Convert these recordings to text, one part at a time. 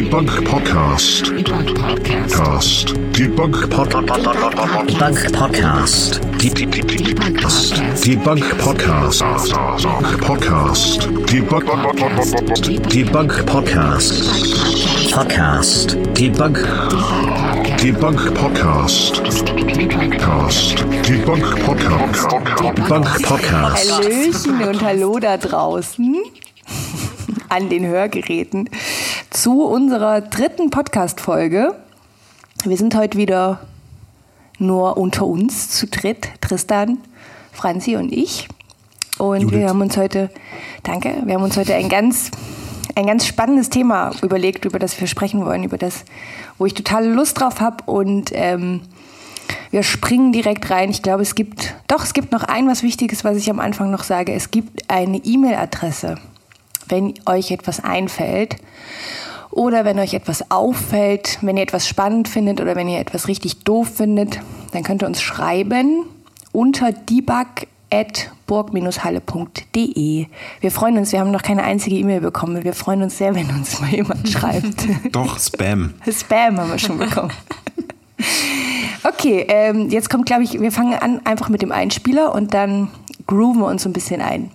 Debunk Podcast. Debunk Podcast. Cast. Debunk Podcast. Debunk Podcast. Podcast. Podcast. Debunk Debunk Podcast. Podcast. Debunk. Debunk Podcast. Cast. Debunk Podcast. Debunk Podcast. Hallöchen und Hallo da draußen an den Hörgeräten zu unserer dritten Podcast-Folge. Wir sind heute wieder nur unter uns zu dritt, Tristan, Franzi und ich. Und Judith. wir haben uns heute, danke, wir haben uns heute ein ganz, ein ganz spannendes Thema überlegt, über das wir sprechen wollen, über das, wo ich total Lust drauf habe. Und ähm, wir springen direkt rein. Ich glaube, es gibt, doch, es gibt noch ein was Wichtiges, was ich am Anfang noch sage. Es gibt eine E-Mail-Adresse, wenn euch etwas einfällt oder wenn euch etwas auffällt, wenn ihr etwas spannend findet oder wenn ihr etwas richtig doof findet, dann könnt ihr uns schreiben unter debug.burg-halle.de. Wir freuen uns, wir haben noch keine einzige E-Mail bekommen. Wir freuen uns sehr, wenn uns mal jemand schreibt. Doch, Spam. Spam haben wir schon bekommen. Okay, ähm, jetzt kommt, glaube ich, wir fangen an einfach mit dem Einspieler und dann grooven wir uns ein bisschen ein.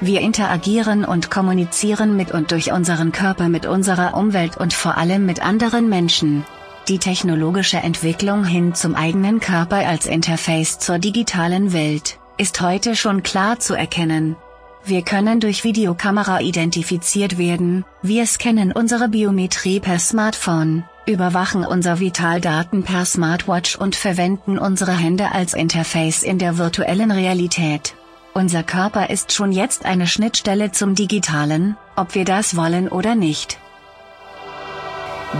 Wir interagieren und kommunizieren mit und durch unseren Körper mit unserer Umwelt und vor allem mit anderen Menschen. Die technologische Entwicklung hin zum eigenen Körper als Interface zur digitalen Welt ist heute schon klar zu erkennen. Wir können durch Videokamera identifiziert werden, wir scannen unsere Biometrie per Smartphone, überwachen unser Vitaldaten per Smartwatch und verwenden unsere Hände als Interface in der virtuellen Realität. Unser Körper ist schon jetzt eine Schnittstelle zum Digitalen, ob wir das wollen oder nicht.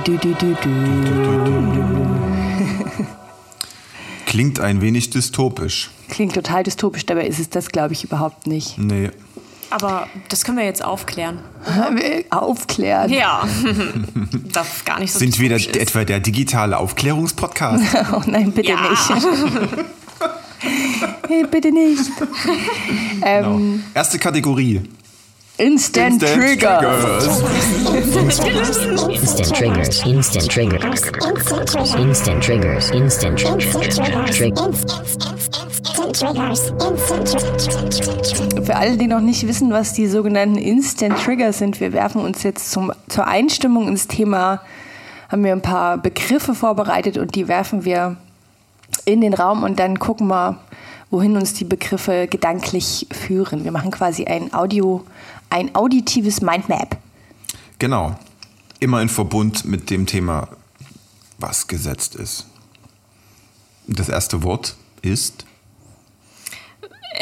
Du, du, du, du. Klingt ein wenig dystopisch. Klingt total dystopisch, dabei ist es das, glaube ich, überhaupt nicht. Nee. Aber das können wir jetzt aufklären. Aufklären. Ja. das gar nicht so Sind wir da ist. etwa der digitale Aufklärungspodcast? Oh nein, bitte Ja. nicht. hey, bitte nicht. genau. Erste Kategorie. Instant, Trigger. Instant triggers. Instant triggers. Instant triggers. Instant triggers. Trigger. Für alle, die noch nicht wissen, was die sogenannten Instant Triggers sind, wir werfen uns jetzt zum, zur Einstimmung ins Thema, haben wir ein paar Begriffe vorbereitet und die werfen wir in den Raum und dann gucken wir, wohin uns die Begriffe gedanklich führen. Wir machen quasi ein Audio, ein auditives Mindmap. Genau. Immer in Verbund mit dem Thema, was gesetzt ist. Das erste Wort ist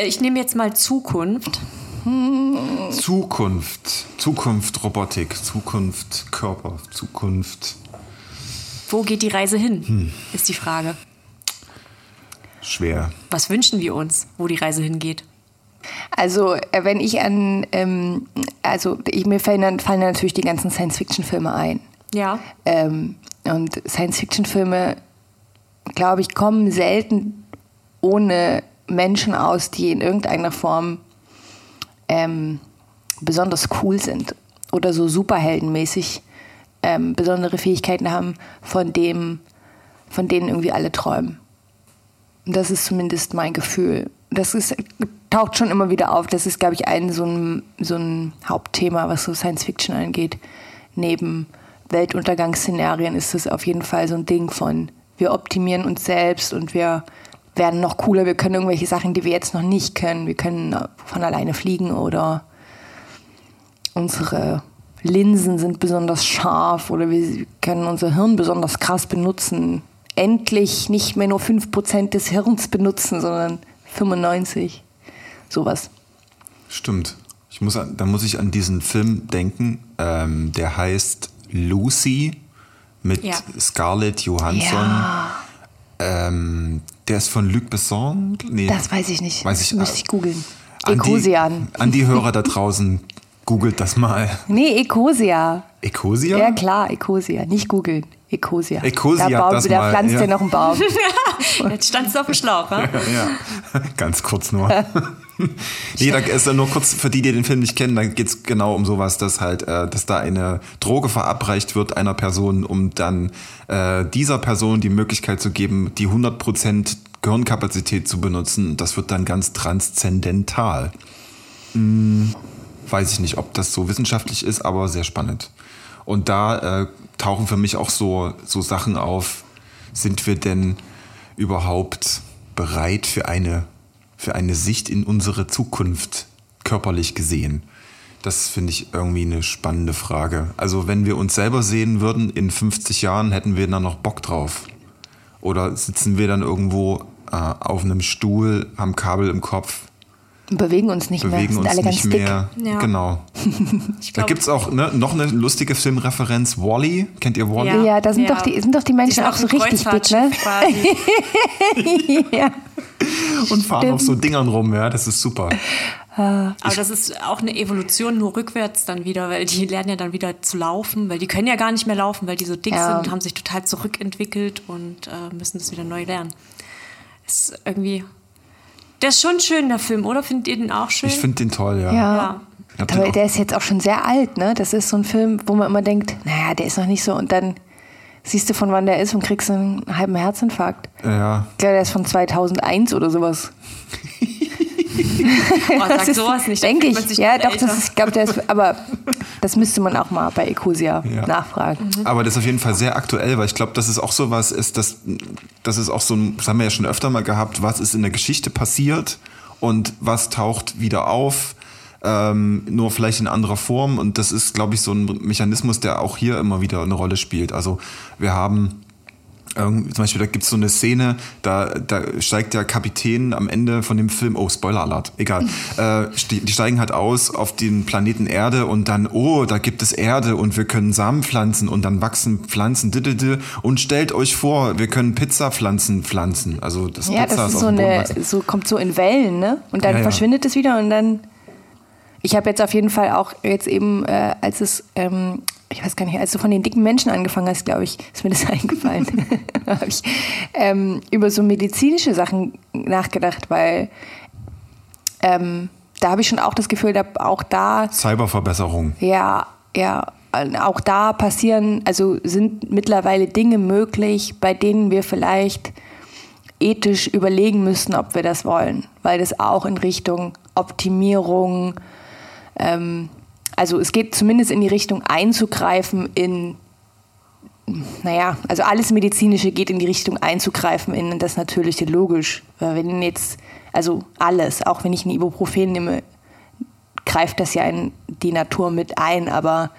Ich nehme jetzt mal Zukunft. Zukunft. Zukunft Robotik. Zukunft Körper. Zukunft Wo geht die Reise hin? Hm. Ist die Frage. schwer. Was wünschen wir uns, wo die Reise hingeht? Also, äh, wenn ich an, ähm, also ich, mir fallen fallen natürlich die ganzen Science-Fiction-Filme ein. Ja. Ähm, und Science-Fiction-Filme, glaube ich, kommen selten ohne Menschen aus, die in irgendeiner Form ähm, besonders cool sind oder so superheldenmäßig ähm, besondere Fähigkeiten haben, von dem, von denen irgendwie alle träumen. Das ist zumindest mein Gefühl. Das ist, taucht schon immer wieder auf. Das ist, glaube ich, ein so, ein so ein Hauptthema, was so Science Fiction angeht. Neben Weltuntergangsszenarien ist es auf jeden Fall so ein Ding von, wir optimieren uns selbst und wir werden noch cooler. Wir können irgendwelche Sachen, die wir jetzt noch nicht können. Wir können von alleine fliegen oder unsere Linsen sind besonders scharf oder wir können unser Hirn besonders krass benutzen. Endlich nicht mehr nur 5% des Hirns benutzen, sondern 95. Sowas. Stimmt. Ich muss da muss ich an diesen Film denken, ähm, der heißt Lucy mit Ja. Scarlett Johansson. Ähm, der ist von Luc Besson. Nee, Das weiß ich nicht. Weiß ich, Müsste ich googeln. An die, Ecosian. an die Hörer da draußen, googelt das mal. Nee, Ecosia. Ecosia? Ja klar, Ecosia. Nicht googeln. Ecosia. Ecosia, da, baut, das da mal, pflanzt ja. er noch einen Baum. Jetzt standst du auf dem Schlauch, ne? ja, ganz kurz nur. nee, da ist dann nur kurz für die, die den Film nicht kennen, da geht es genau um sowas, dass halt, äh, dass da eine Droge verabreicht wird einer Person, um dann äh, dieser Person die Möglichkeit zu geben, die 100% Gehirnkapazität zu benutzen. Das wird dann ganz transzendental. Hm, weiß ich nicht, ob das so wissenschaftlich ist, aber sehr spannend. Und da äh, tauchen für mich auch so, so Sachen auf, sind wir denn überhaupt bereit für eine, für eine Sicht in unsere Zukunft, körperlich gesehen? Das finde ich irgendwie eine spannende Frage. Also wenn wir uns selber sehen würden in 50 Jahren, hätten wir dann noch Bock drauf? Oder sitzen wir dann irgendwo äh, auf einem Stuhl, haben Kabel im Kopf, bewegen uns nicht bewegen mehr, uns sind alle nicht ganz dick. mehr? Ja. Genau. Da glaub- gibt es auch ne, noch eine lustige Filmreferenz, Wally. Kennt ihr Wally? Ja, da sind, Ja. Doch, die, sind doch die Menschen sind auch so richtig dick, ne? Ja. Und fahren auf so Dingern rum, ja, das ist super. Aber das ist auch eine Evolution nur rückwärts dann wieder, weil die lernen ja dann wieder zu laufen, weil die können ja gar nicht mehr laufen, weil die so dick Ja. sind und haben sich total zurückentwickelt und äh, müssen das wieder neu lernen. Ist irgendwie. Der ist schon schön, der Film, oder? Findet ihr den auch schön? Ich finde den toll, ja. Ja. Ja. Aber der ist jetzt auch schon sehr alt, ne? Das ist so ein Film, wo man immer denkt, naja, der ist noch nicht so. Und dann siehst du, von wann der ist und kriegst einen halben Herzinfarkt. ja. Ich glaube, der ist von 2001 oder sowas. oh, sag sowas nicht. Denke ich. Ja, doch, älter. das ist, ich glaube, der ist, aber das müsste man auch mal bei Ecosia Ja. nachfragen. Aber das ist auf jeden Fall sehr aktuell, weil ich glaube, dass es auch sowas ist, dass das ist auch so ein, das haben wir ja schon öfter mal gehabt, was ist in der Geschichte passiert und was taucht wieder auf, ähm, nur vielleicht in anderer Form. Und das ist, glaube ich, so ein Mechanismus, der auch hier immer wieder eine Rolle spielt. Also wir haben zum Beispiel, da gibt es so eine Szene, da, da steigt der Kapitän am Ende von dem Film, oh, Spoiler Alert, egal. äh, die steigen halt aus auf den Planeten Erde und dann, oh, da gibt es Erde und wir können Samen pflanzen und dann wachsen Pflanzen, didede, und stellt euch vor, wir können Pizzapflanzen pflanzen. Also das Ja, Pizza das ist auf so eine, so kommt so in Wellen, ne? Und dann Ja, ja. verschwindet es wieder und dann. Ich habe jetzt auf jeden Fall auch jetzt eben, äh, als es, ähm, ich weiß gar nicht, als du von den dicken Menschen angefangen hast, glaube ich, ist mir das eingefallen, habe ich ähm, über so medizinische Sachen nachgedacht, weil ähm, da habe ich schon auch das Gefühl, da auch da Cyberverbesserung. ja, ja, auch da passieren, also sind mittlerweile Dinge möglich, bei denen wir vielleicht ethisch überlegen müssen, ob wir das wollen, weil das auch in Richtung Optimierung, ähm, also es geht zumindest in die Richtung einzugreifen in, naja, also alles Medizinische geht in die Richtung einzugreifen in das Natürliche, logisch. Wenn jetzt, also alles, auch wenn ich ein Ibuprofen nehme, greift das ja in die Natur mit ein, aber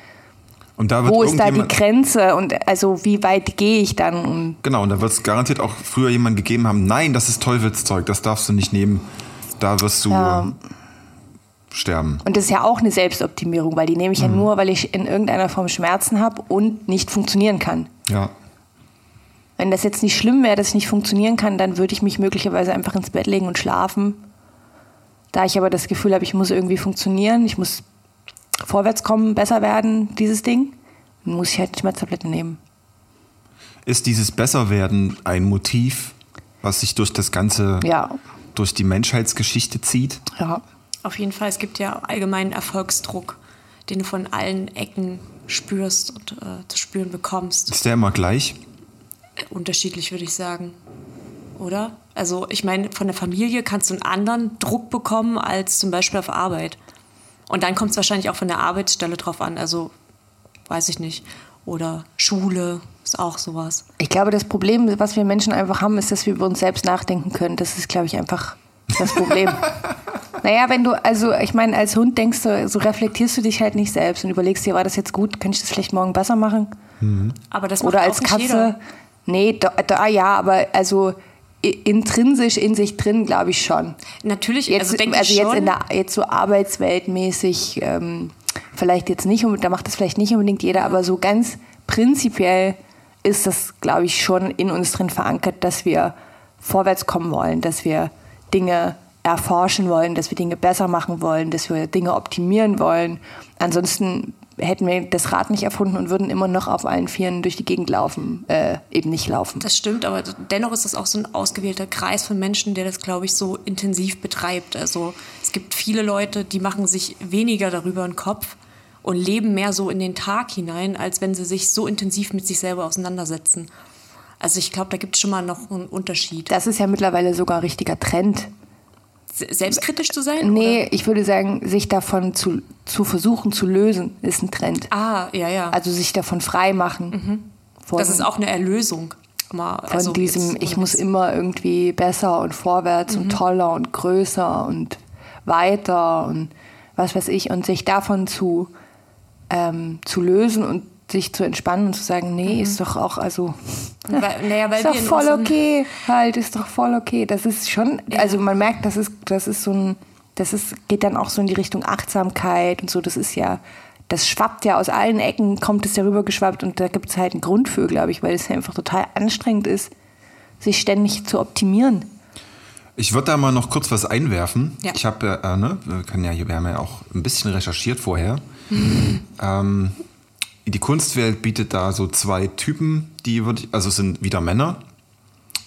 wo ist da die Grenze und also wie weit gehe ich dann? Und Genau, und da wird es garantiert auch früher jemand gegeben haben, nein, das ist Teufelszeug, das darfst du nicht nehmen. Da wirst du Ja. Sterben. Und das ist ja auch eine Selbstoptimierung, weil die nehme ich ja nur, weil ich in irgendeiner Form Schmerzen habe und nicht funktionieren kann. Ja. Wenn das jetzt nicht schlimm wäre, dass ich nicht funktionieren kann, dann würde ich mich möglicherweise einfach ins Bett legen und schlafen. Da ich aber das Gefühl habe, ich muss irgendwie funktionieren, ich muss vorwärts kommen, besser werden, dieses Ding, dann muss ich halt Schmerztabletten nehmen. Ist dieses Besserwerden ein Motiv, was sich durch das ganze, Ja, durch die Menschheitsgeschichte zieht? ja. Auf jeden Fall, es gibt ja allgemeinen Erfolgsdruck, den du von allen Ecken spürst und äh, zu spüren bekommst. Ist der immer gleich? Unterschiedlich würde ich sagen. Oder? Also ich meine, von der Familie kannst du einen anderen Druck bekommen als zum Beispiel auf Arbeit. Und dann kommt es wahrscheinlich auch von der Arbeitsstelle drauf an. Also weiß ich nicht. Oder Schule ist auch sowas. Ich glaube, das Problem, was wir Menschen einfach haben, ist, dass wir über uns selbst nachdenken können. Das ist, glaube ich, einfach das Problem. naja, wenn du, also ich meine, als Hund denkst du, so reflektierst du dich halt nicht selbst und überlegst dir, war das jetzt gut, könnte ich das vielleicht morgen besser machen? Aber das macht Oder auch als nicht Katze. jeder. Nee, da, da, ja, aber also intrinsisch in sich drin, glaube ich schon. Natürlich, Jetzt, also also, jetzt schon. in der jetzt so arbeitsweltmäßig, ähm, vielleicht jetzt nicht, da macht das vielleicht nicht unbedingt jeder, aber so ganz prinzipiell ist das, glaube ich, schon in uns drin verankert, dass wir vorwärts kommen wollen, dass wir Dinge erforschen wollen, dass wir Dinge besser machen wollen, dass wir Dinge optimieren wollen. Ansonsten hätten wir das Rad nicht erfunden und würden immer noch auf allen Vieren durch die Gegend laufen, äh, eben nicht laufen. Das stimmt, aber dennoch ist das auch so ein ausgewählter Kreis von Menschen, der das, glaube ich, so intensiv betreibt. Also es gibt viele Leute, die machen sich weniger darüber einen Kopf und leben mehr so in den Tag hinein, als wenn sie sich so intensiv mit sich selber auseinandersetzen. Also ich glaube, da gibt es schon mal noch einen Unterschied. Das ist ja mittlerweile sogar ein richtiger Trend. Se- Selbstkritisch zu sein? Nee, ich würde sagen, sich davon zu, zu versuchen zu lösen, ist ein Trend. Oder? Ah, ja, ja. Also sich davon frei machen. Von, das ist auch eine Erlösung. Mal, von also diesem, ich muss immer irgendwie besser und vorwärts und toller und größer und weiter und was weiß ich. Und sich davon zu, ähm, zu lösen und sich zu entspannen und zu sagen, nee, ist doch auch, also Weil, naja, weil ist doch voll okay, halt, ist doch voll okay. Das ist schon, also man merkt, das ist, das ist so ein, das ist, geht dann auch so in die Richtung Achtsamkeit und so, das ist ja, das schwappt ja aus allen Ecken, kommt es ja rüber geschwappt und da gibt es halt einen Grund für, glaube ich, weil es ja einfach total anstrengend ist, sich ständig zu optimieren. Ich würde da mal noch kurz was einwerfen. Ja. Ich habe, äh, ne, wir, können ja, wir haben ja auch ein bisschen recherchiert vorher. ähm, die Kunstwelt bietet da so zwei Typen, die würde ich, also es sind wieder Männer,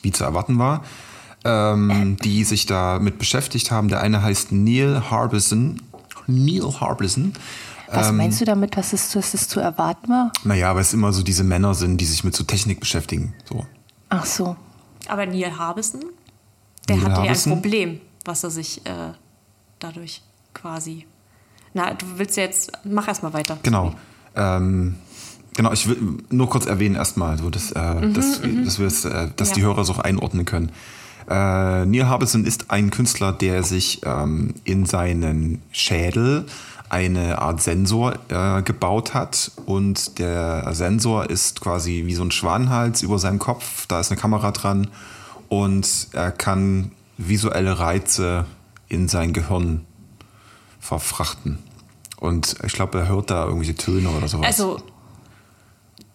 wie zu erwarten war, ähm, die sich damit beschäftigt haben. Der eine heißt Neil Harbison. Neil Harbison. Was Ähm, meinst du damit, was es, was es zu erwarten war? Naja, weil es immer so diese Männer sind, die sich mit so Technik beschäftigen. So. Ach so. Aber Neil Harbison, der Neil hatte ja ein Harbison? Problem, was er sich äh, dadurch quasi. Na, du willst ja jetzt. Mach erst mal weiter. Genau. Ähm, genau, ich will nur kurz erwähnen erstmal, so dass, äh, dass, dass, wir es, äh, dass Ja. die Hörer es auch einordnen können. Äh, Neil Harbison ist ein Künstler, der sich ähm, in seinen Schädel eine Art Sensor äh, gebaut hat und der Sensor ist quasi wie so ein Schwanenhals über seinem Kopf, da ist eine Kamera dran und er kann visuelle Reize in sein Gehirn verfrachten. Und ich glaube, er hört da irgendwelche Töne oder sowas. Also,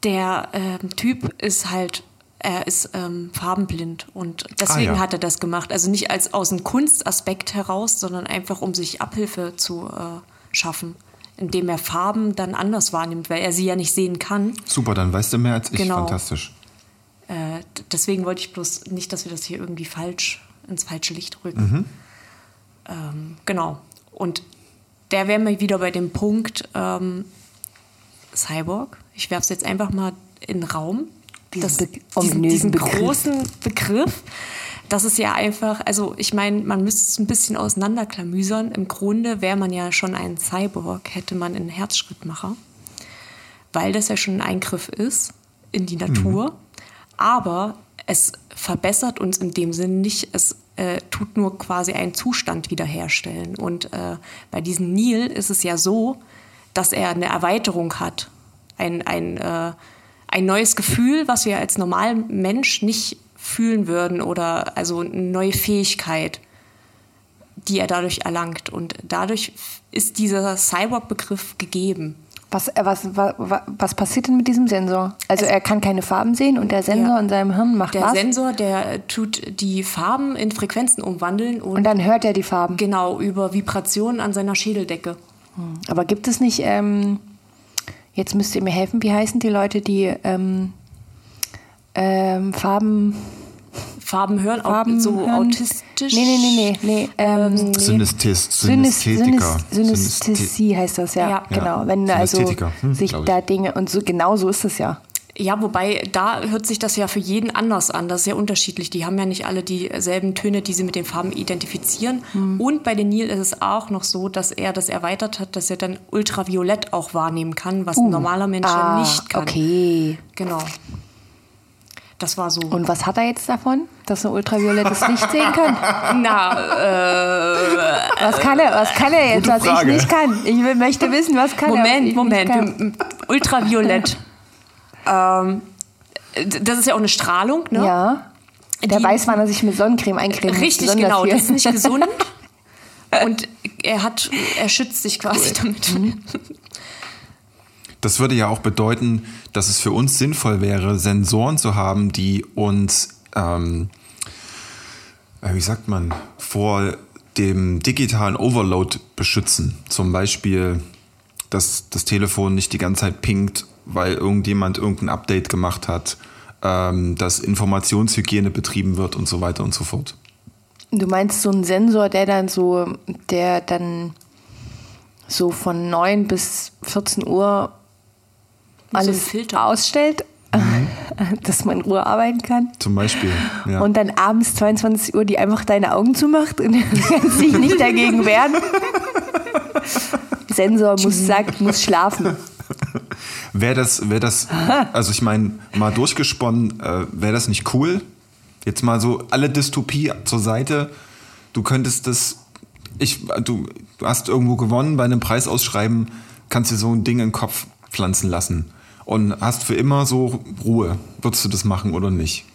der ähm, Typ ist halt. Er ist ähm, farbenblind und deswegen Ah, ja. hat er das gemacht. Also nicht als aus einem Kunstaspekt heraus, sondern einfach um sich Abhilfe zu äh, schaffen, indem er Farben dann anders wahrnimmt, weil er sie ja nicht sehen kann. Super, dann weißt du mehr als ich. Genau. Fantastisch. Äh, deswegen wollte ich bloß nicht, dass wir das hier irgendwie falsch ins falsche Licht rücken. Ähm, genau. Und der wäre mir wieder bei dem Punkt ähm, Cyborg. Ich werfe es jetzt einfach mal in den Raum. Diesen Das, diesen, ominösen diesen Begriff. großen Begriff. Das ist ja einfach, also ich meine, man müsste es ein bisschen auseinanderklamüsern. Im Grunde wäre man ja schon ein Cyborg, hätte man einen Herzschrittmacher weil das ja schon ein Eingriff ist in die Natur. Aber es verbessert uns in dem Sinn nicht. Es äh, tut nur quasi einen Zustand wiederherstellen. Und äh, bei diesem Nil ist es ja so, dass er eine Erweiterung hat. Ein, ein, äh, ein neues Gefühl, was wir als normaler Mensch nicht fühlen würden oder also eine neue Fähigkeit die er dadurch erlangt. Und dadurch ist dieser Cyborg-Begriff gegeben. Was, äh, was, was, was passiert denn mit diesem Sensor? Also er kann keine Farben sehen und der Sensor Ja. in seinem Hirn macht Der was? Sensor, der tut die Farben in Frequenzen umwandeln und, und dann hört er die Farben. genau über Vibrationen an seiner Schädeldecke. Aber gibt es nicht, ähm, jetzt müsst ihr mir helfen, wie heißen die Leute, die ähm, ähm, Farben, Farben hören, Farben auch so hören? autistisch. Nee, nee, nee, nee. nee ähm, Synästhes Synes- Synästhetiker. Synes- Synästhesie heißt das ja, Ja. genau. Wenn also hm, sich da Dinge und so genau so ist es ja. Ja, wobei da hört sich das ja für jeden anders an. Das ist ja unterschiedlich. Die haben ja nicht alle dieselben Töne, die sie mit den Farben identifizieren. Hm. Und bei den Nil ist es auch noch so, dass er das erweitert hat, dass er dann Ultraviolett auch wahrnehmen kann, was ein normaler Mensch ah, nicht kann. Okay. Genau. Das war so. Und was hat er jetzt davon, dass er ultraviolettes Licht sehen kann? Na, äh, Was kann er, was kann er jetzt, was ich nicht kann? Ich möchte wissen, was kann er. Moment, nicht Moment. kann. Ultraviolett. ähm, das ist ja auch eine Strahlung, ne? Ja. Der Die- weiß, wann er sich mit Sonnencreme eincremen. Richtig, genau. viel. Das ist nicht gesund. Und er hat, er schützt sich quasi damit. Das würde ja auch bedeuten, dass es für uns sinnvoll wäre, Sensoren zu haben, die uns, ähm, äh, wie sagt man, vor dem digitalen Overload beschützen. Zum Beispiel, dass das Telefon nicht die ganze Zeit pinkt, weil irgendjemand irgendein Update gemacht hat, ähm, dass Informationshygiene betrieben wird und so weiter und so fort. Du meinst so einen Sensor, der dann so, der dann so von 9 bis 14 Uhr alles Filter. ausstellt, dass man in Ruhe arbeiten kann. Zum Beispiel. Ja. Und dann abends 22 Uhr die einfach deine Augen zumacht und kannst dich nicht dagegen wehren. Sensor muss, sagt, muss schlafen. Wäre das, wäre das, also ich meine, mal durchgesponnen, äh, wäre das nicht cool? Jetzt mal so alle Dystopie zur Seite. Du könntest das, ich, du, du hast irgendwo gewonnen bei einem Preisausschreiben, kannst dir so ein Ding in den Kopf pflanzen lassen und hast für immer so Ruhe. Würdest du das machen oder nicht?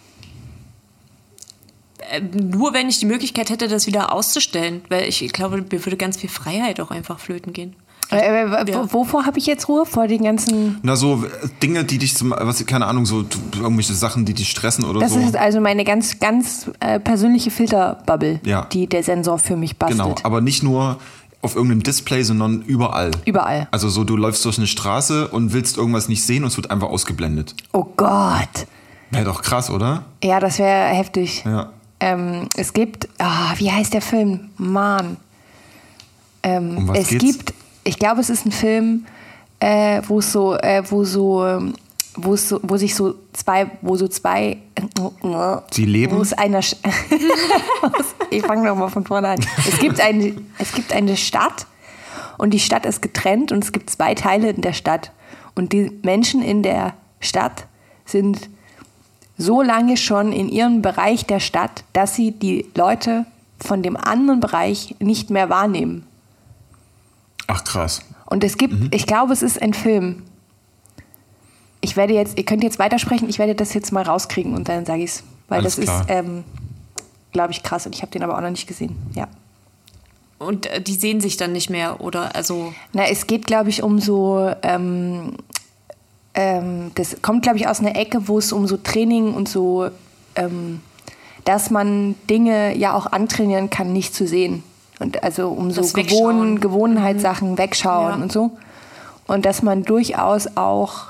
Äh, Nur wenn ich die Möglichkeit hätte, das wieder auszustellen, weil ich glaube, mir würde ganz viel Freiheit auch einfach flöten gehen. Äh, äh, Ja. wo- Wovor habe ich jetzt Ruhe? Vor den ganzen. Na, so äh, Dinge, die dich zum, was, keine Ahnung, so irgendwelche Sachen, die dich stressen oder Das so. ist also meine ganz, ganz äh, persönliche Filterbubble, Ja. die der Sensor für mich bastelt. Genau, aber nicht nur auf irgendeinem Display, sondern überall. Überall. Also so, du läufst durch eine Straße und willst irgendwas nicht sehen und es wird einfach ausgeblendet. Oh Gott. Wäre doch krass, oder? Ja, das wäre heftig. Ja. Ähm, es gibt, ah, wie heißt der Film? Mann. Ähm, Um was es geht's? gibt, ich glaube, es ist ein Film, äh, wo es so, äh, wo so, ähm, wo es so, wo sich so zwei, wo so zwei, Sie leben? Wo es einer, ich fange noch mal von vorne an. Es gibt eine, es gibt eine Stadt und die Stadt ist getrennt und es gibt zwei Teile in der Stadt und die Menschen in der Stadt sind so lange schon in ihrem Bereich der Stadt, dass sie die Leute von dem anderen Bereich nicht mehr wahrnehmen. Ach krass. Und es gibt, Mhm. ich glaube, es ist ein Film. Ich werde jetzt, ihr könnt jetzt weitersprechen, ich werde das jetzt mal rauskriegen und dann sage ich es. Weil Alles das klar. ist, ähm, glaube ich, krass und ich habe den aber auch noch nicht gesehen. Ja. Und äh, die sehen sich dann nicht mehr oder also Na, es geht, glaube ich, um so, ähm, ähm, das kommt, glaube ich, aus einer Ecke, wo es um so Training und so, ähm, dass man Dinge ja auch antrainieren kann, nicht zu sehen. Und also um so Gewohn Wegschauen. Gewohnheitssachen wegschauen Ja. und so. Und dass man durchaus auch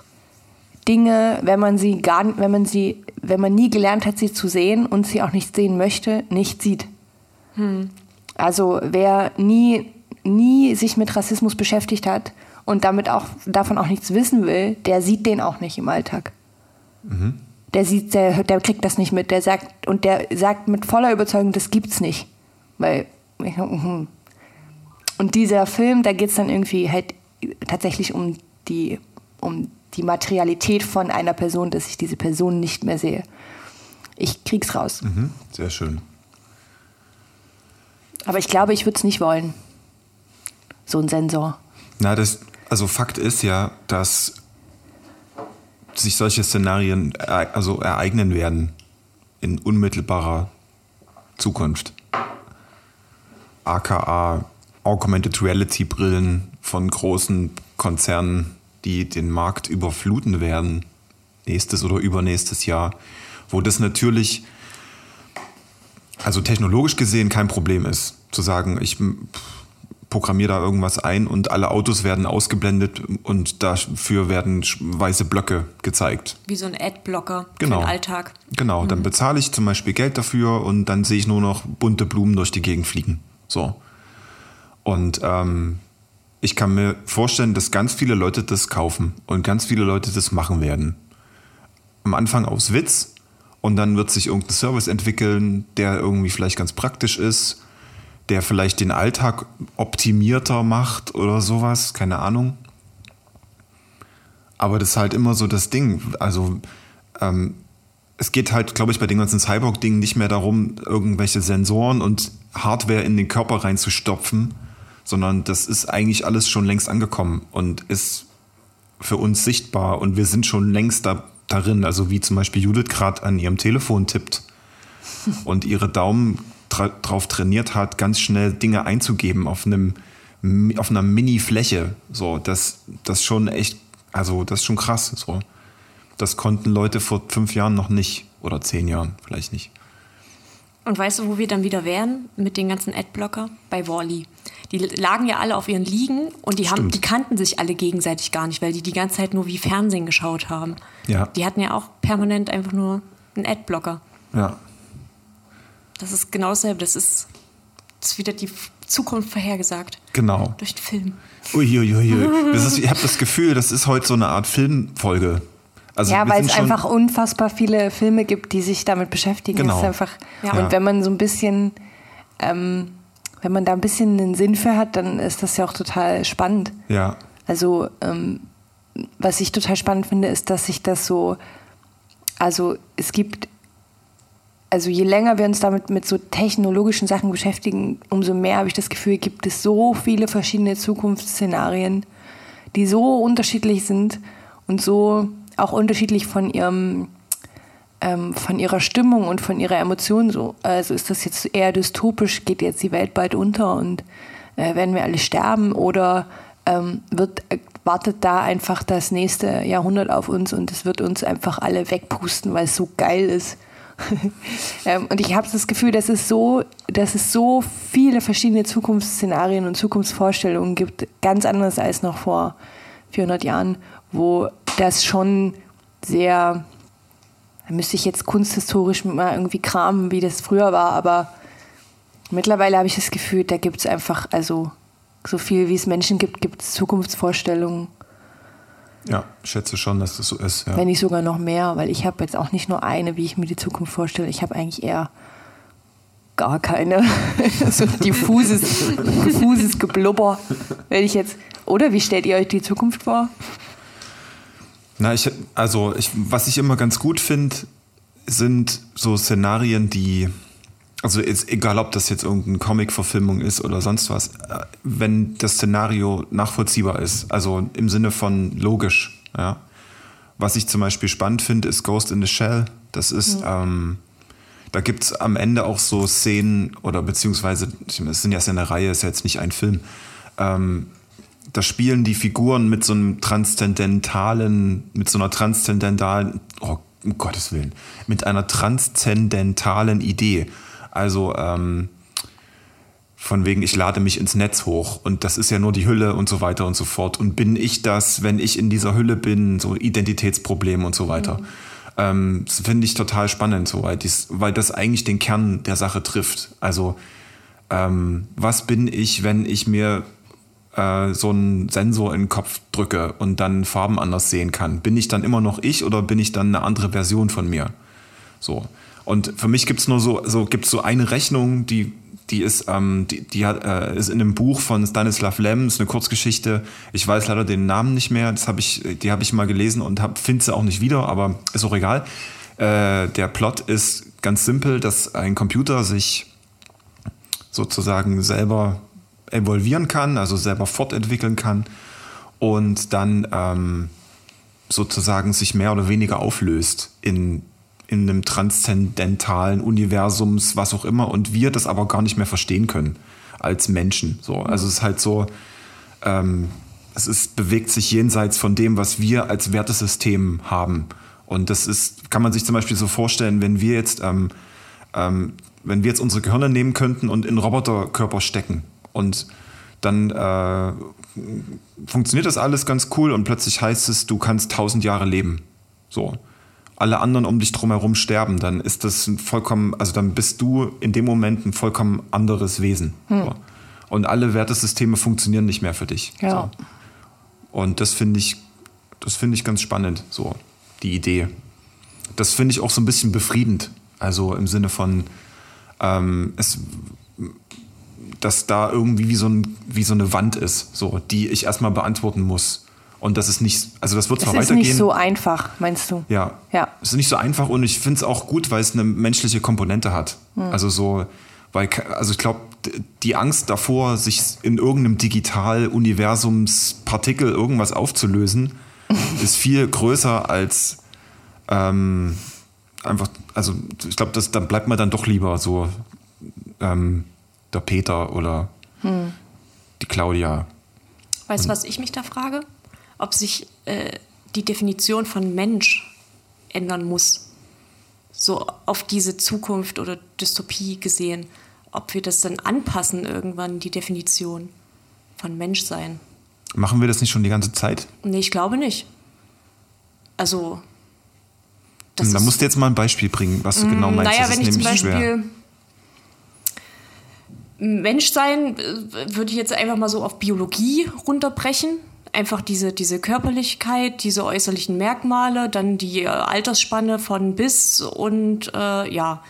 Dinge, wenn man sie gar wenn man sie, wenn man nie gelernt hat, sie zu sehen und sie auch nicht sehen möchte, nicht sieht. Also wer nie, nie sich mit Rassismus beschäftigt hat und damit auch davon auch nichts wissen will, der sieht den auch nicht im Alltag. Der sieht, der, der kriegt das nicht mit. Der sagt und der sagt mit voller Überzeugung, das gibt's nicht, weil mhm. und dieser Film, da geht's dann irgendwie halt tatsächlich um die um die Materialität von einer Person, dass ich diese Person nicht mehr sehe. Ich krieg's raus. Mhm. Sehr schön. Aber ich glaube, ich würde es nicht wollen. So ein Sensor. Na, das, also Fakt ist ja, dass sich solche Szenarien erei- also ereignen werden in unmittelbarer Zukunft. AKA Augmented Reality Brillen von großen Konzernen, die den Markt überfluten werden, nächstes oder übernächstes Jahr, wo das natürlich also technologisch gesehen kein Problem ist, zu sagen, ich programmiere da irgendwas ein und alle Autos werden ausgeblendet und dafür werden weiße Blöcke gezeigt. wie so ein Adblocker Genau. für den Alltag. Genau, dann bezahle ich zum Beispiel Geld dafür und dann sehe ich nur noch bunte Blumen durch die Gegend fliegen. So. Und ähm, ich kann mir vorstellen, dass ganz viele Leute das kaufen und ganz viele Leute das machen werden. Am Anfang aus Witz und dann wird sich irgendein Service entwickeln, der irgendwie vielleicht ganz praktisch ist, der vielleicht den Alltag optimierter macht oder sowas, keine Ahnung. Aber das ist halt immer so das Ding. Also ähm, es geht halt, glaube ich, bei den ganzen Cyborg-Dingen nicht mehr darum, irgendwelche Sensoren und Hardware in den Körper reinzustopfen, sondern das ist eigentlich alles schon längst angekommen und ist für uns sichtbar und wir sind schon längst da, darin. Also wie zum Beispiel Judith gerade an ihrem Telefon tippt und ihre Daumen tra drauf trainiert hat, ganz schnell Dinge einzugeben auf einem auf einer Mini-Fläche. So, das, das schon echt, also das ist schon krass. So. Das konnten Leute vor fünf Jahren noch nicht. Oder zehn Jahren, vielleicht nicht. Und weißt du, wo wir dann wieder wären mit den ganzen Adblocker? Bei Wally. Die lagen ja alle auf ihren Liegen und die, haben, Stimmt. die kannten sich alle gegenseitig gar nicht, weil die die ganze Zeit nur wie Fernsehen geschaut haben. Ja. Die hatten ja auch permanent einfach nur einen Adblocker. Ja. Das ist genau dasselbe. Das ist, das ist wieder die Zukunft vorhergesagt. Genau. Durch den Film. Uiuiui. Das ist, ich habe das Gefühl, das ist heute so eine Art Filmfolge. Also Ja, weil es einfach unfassbar viele Filme gibt, die sich damit beschäftigen. Genau. Einfach, Ja. Und Ja. wenn man so ein bisschen, ähm, wenn man da ein bisschen einen Sinn für hat, dann ist das ja auch total spannend. Ja. Also ähm, was ich total spannend finde, ist, dass sich das so, also es gibt, also je länger wir uns damit mit so technologischen Sachen beschäftigen, umso mehr habe ich das Gefühl, gibt es so viele verschiedene Zukunftsszenarien, die so unterschiedlich sind und so auch unterschiedlich von ihrem ähm, von ihrer Stimmung und von ihrer Emotion so. Also ist das jetzt eher dystopisch, geht jetzt die Welt bald unter und äh, werden wir alle sterben oder ähm, wird, äh, wartet da einfach das nächste Jahrhundert auf uns und es wird uns einfach alle wegpusten, weil es so geil ist. ähm, und ich habe das Gefühl, dass es so, dass es so viele verschiedene Zukunftsszenarien und Zukunftsvorstellungen gibt, ganz anders als noch vor 400 Jahren, wo das schon sehr da müsste ich jetzt kunsthistorisch mal irgendwie kramen, wie das früher war, aber mittlerweile habe ich das Gefühl, da gibt es einfach, also so viel wie es Menschen gibt, gibt es Zukunftsvorstellungen, Ja, ich schätze schon, dass das so ist. Ja. wenn nicht sogar noch mehr, weil ich habe jetzt auch nicht nur eine, wie ich mir die Zukunft vorstelle, ich habe eigentlich eher gar keine. so diffuses, diffuses Geblubber. Wenn ich jetzt, oder wie stellt ihr euch die Zukunft vor? Na, ich, also ich, was ich immer ganz gut finde, sind so Szenarien, die, also ist egal, ob das jetzt irgendeine Comic-Verfilmung ist oder sonst was, äh, wenn das Szenario nachvollziehbar ist, also im Sinne von logisch, ja. Was ich zum Beispiel spannend finde, ist Ghost in the Shell. Das ist, ähm, da gibt es am Ende auch so Szenen oder beziehungsweise, es sind ja eine Reihe, ist ja jetzt nicht ein Film, ähm, da spielen die Figuren mit so einem transzendentalen, mit so einer transzendentalen, oh, um Gottes Willen, mit einer transzendentalen Idee. Also ähm, von wegen, ich lade mich ins Netz hoch und das ist ja nur die Hülle und so weiter und so fort. Und bin ich das, wenn ich in dieser Hülle bin, so Identitätsprobleme und so weiter. Ähm, das finde ich total spannend, so, weil, dies, weil das eigentlich den Kern der Sache trifft. Also ähm, was bin ich, wenn ich mir äh, so einen Sensor in den Kopf drücke und dann Farben anders sehen kann? Bin ich dann immer noch ich oder bin ich dann eine andere Version von mir? So. Und für mich gibt's nur so, so gibt's so eine Rechnung, die, die ist, ähm, die, die hat, äh, ist in einem Buch von Stanislav Lem, ist eine Kurzgeschichte. Ich weiß leider den Namen nicht mehr. Das habe ich, die habe ich mal gelesen und finde sie auch nicht wieder, aber ist auch egal. Äh, der Plot ist ganz simpel, dass ein Computer sich sozusagen selber evolvieren kann, also selber fortentwickeln kann und dann ähm, sozusagen sich mehr oder weniger auflöst in, in einem transzendentalen Universums, was auch immer, und wir das aber gar nicht mehr verstehen können als Menschen. So, also es ist halt so, ähm, es ist, bewegt sich jenseits von dem, was wir als Wertesystem haben. Und das ist, kann man sich zum Beispiel so vorstellen, wenn wir jetzt, ähm, ähm, wenn wir jetzt unsere Gehirne nehmen könnten und in Roboterkörper stecken und dann äh, funktioniert das alles ganz cool und plötzlich heißt es, du kannst tausend Jahre leben. So. Alle anderen um dich drumherum sterben, dann ist das ein vollkommen, also dann bist du in dem Moment ein vollkommen anderes Wesen. So. Und alle Wertesysteme funktionieren nicht mehr für dich. Ja. So. Und das finde ich, das finde ich ganz spannend, so, die Idee. Das finde ich auch so ein bisschen befriedend. Also im Sinne von, ähm, es, dass da irgendwie wie so, ein, wie so eine Wand ist, so, die ich erstmal beantworten muss. Und das ist nicht, also das wird Es zwar ist weitergehen. nicht so einfach, meinst du? Ja. Ja. Es ist nicht so einfach und ich finde es auch gut, weil es eine menschliche Komponente hat. Hm. Also so, weil, also ich glaube, die Angst davor, sich in irgendeinem Digital-Universumspartikel irgendwas aufzulösen, ist viel größer als ähm, einfach, also ich glaube, das dann bleibt man dann doch lieber so ähm, der Peter oder Hm. die Claudia. Weißt du, was ich mich da frage? Ob sich äh, die Definition von Mensch ändern muss. So auf diese Zukunft oder Dystopie gesehen. ob wir das dann anpassen irgendwann, die Definition von Menschsein. Machen wir das nicht schon die ganze Zeit? Nee, ich glaube nicht. Also. das Da ist- musst du jetzt mal ein Beispiel bringen, was du genau meinst. Naja, das wenn ist ich zum nämlich schwer. Menschsein äh, würde ich jetzt einfach mal so auf Biologie runterbrechen. Einfach diese, diese Körperlichkeit, diese äußerlichen Merkmale, dann die äh, Altersspanne von bis und äh, ja.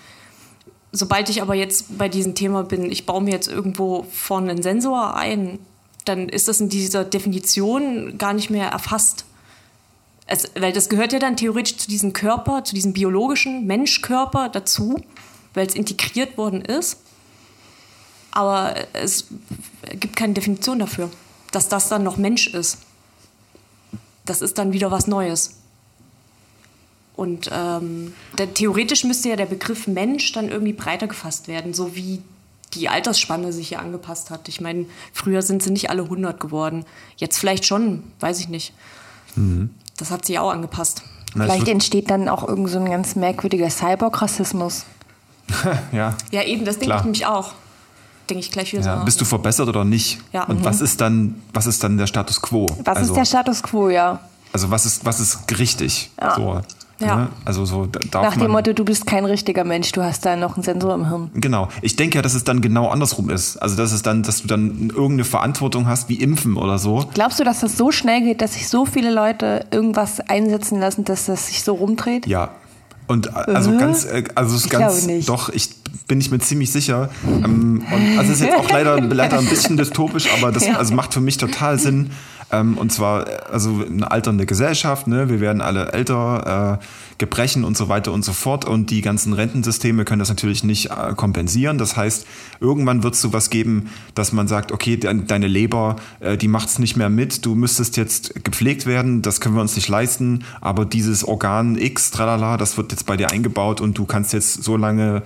Sobald ich aber jetzt bei diesem Thema bin, ich baue mir jetzt irgendwo vorne einen Sensor ein, dann ist das in dieser Definition gar nicht mehr erfasst. Es, weil das gehört ja dann theoretisch zu diesem Körper, zu diesem biologischen Menschkörper dazu, weil es integriert worden ist. Aber es gibt keine Definition dafür, dass das dann noch Mensch ist. Das ist dann wieder was Neues. Und ähm, der, theoretisch müsste ja der Begriff Mensch dann irgendwie breiter gefasst werden, so wie die Altersspanne sich hier angepasst hat. Ich meine, früher sind sie nicht alle 100 geworden. Jetzt vielleicht schon, weiß ich nicht. Das hat sich auch angepasst. Na, Vielleicht entsteht dann auch irgend so ein ganz merkwürdiger Cyborg-Rassismus. ja. Ja, eben, das denke ich nämlich auch. Denke ich gleich wieder Ja, so. bist du verbessert oder nicht? Ja. Und Mhm. was ist dann, was ist dann der Status quo? Was also, ist der Status quo, ja? Also was ist, was ist richtig? Ja. So, Ja. ne? Also so da- darf Nach man, dem Motto, du bist kein richtiger Mensch, du hast da noch einen Sensor im Hirn. Genau. Ich denke ja, dass es dann genau andersrum ist. Also dass es dann, dass du dann irgendeine Verantwortung hast, wie Impfen oder so. Glaubst du, dass das so schnell geht, dass sich so viele Leute irgendwas einsetzen lassen, dass das sich so rumdreht? Ja. Und äh, also Äh? ganz, äh, also es ist ganz, doch, ich bin ich mir ziemlich sicher. Ähm, und also es ist jetzt auch leider, leider ein bisschen dystopisch, aber das also macht für mich total Sinn. Ähm, und zwar, also eine alternde Gesellschaft, ne? wir werden alle älter, äh, Gebrechen und so weiter und so fort. Und die ganzen Rentensysteme können das natürlich nicht äh, kompensieren. Das heißt, irgendwann wird es sowas geben, dass man sagt, okay, de deine Leber, äh, die macht es nicht mehr mit, du müsstest jetzt gepflegt werden, das können wir uns nicht leisten, aber dieses Organ X, tralala, das wird jetzt bei dir eingebaut und du kannst jetzt so lange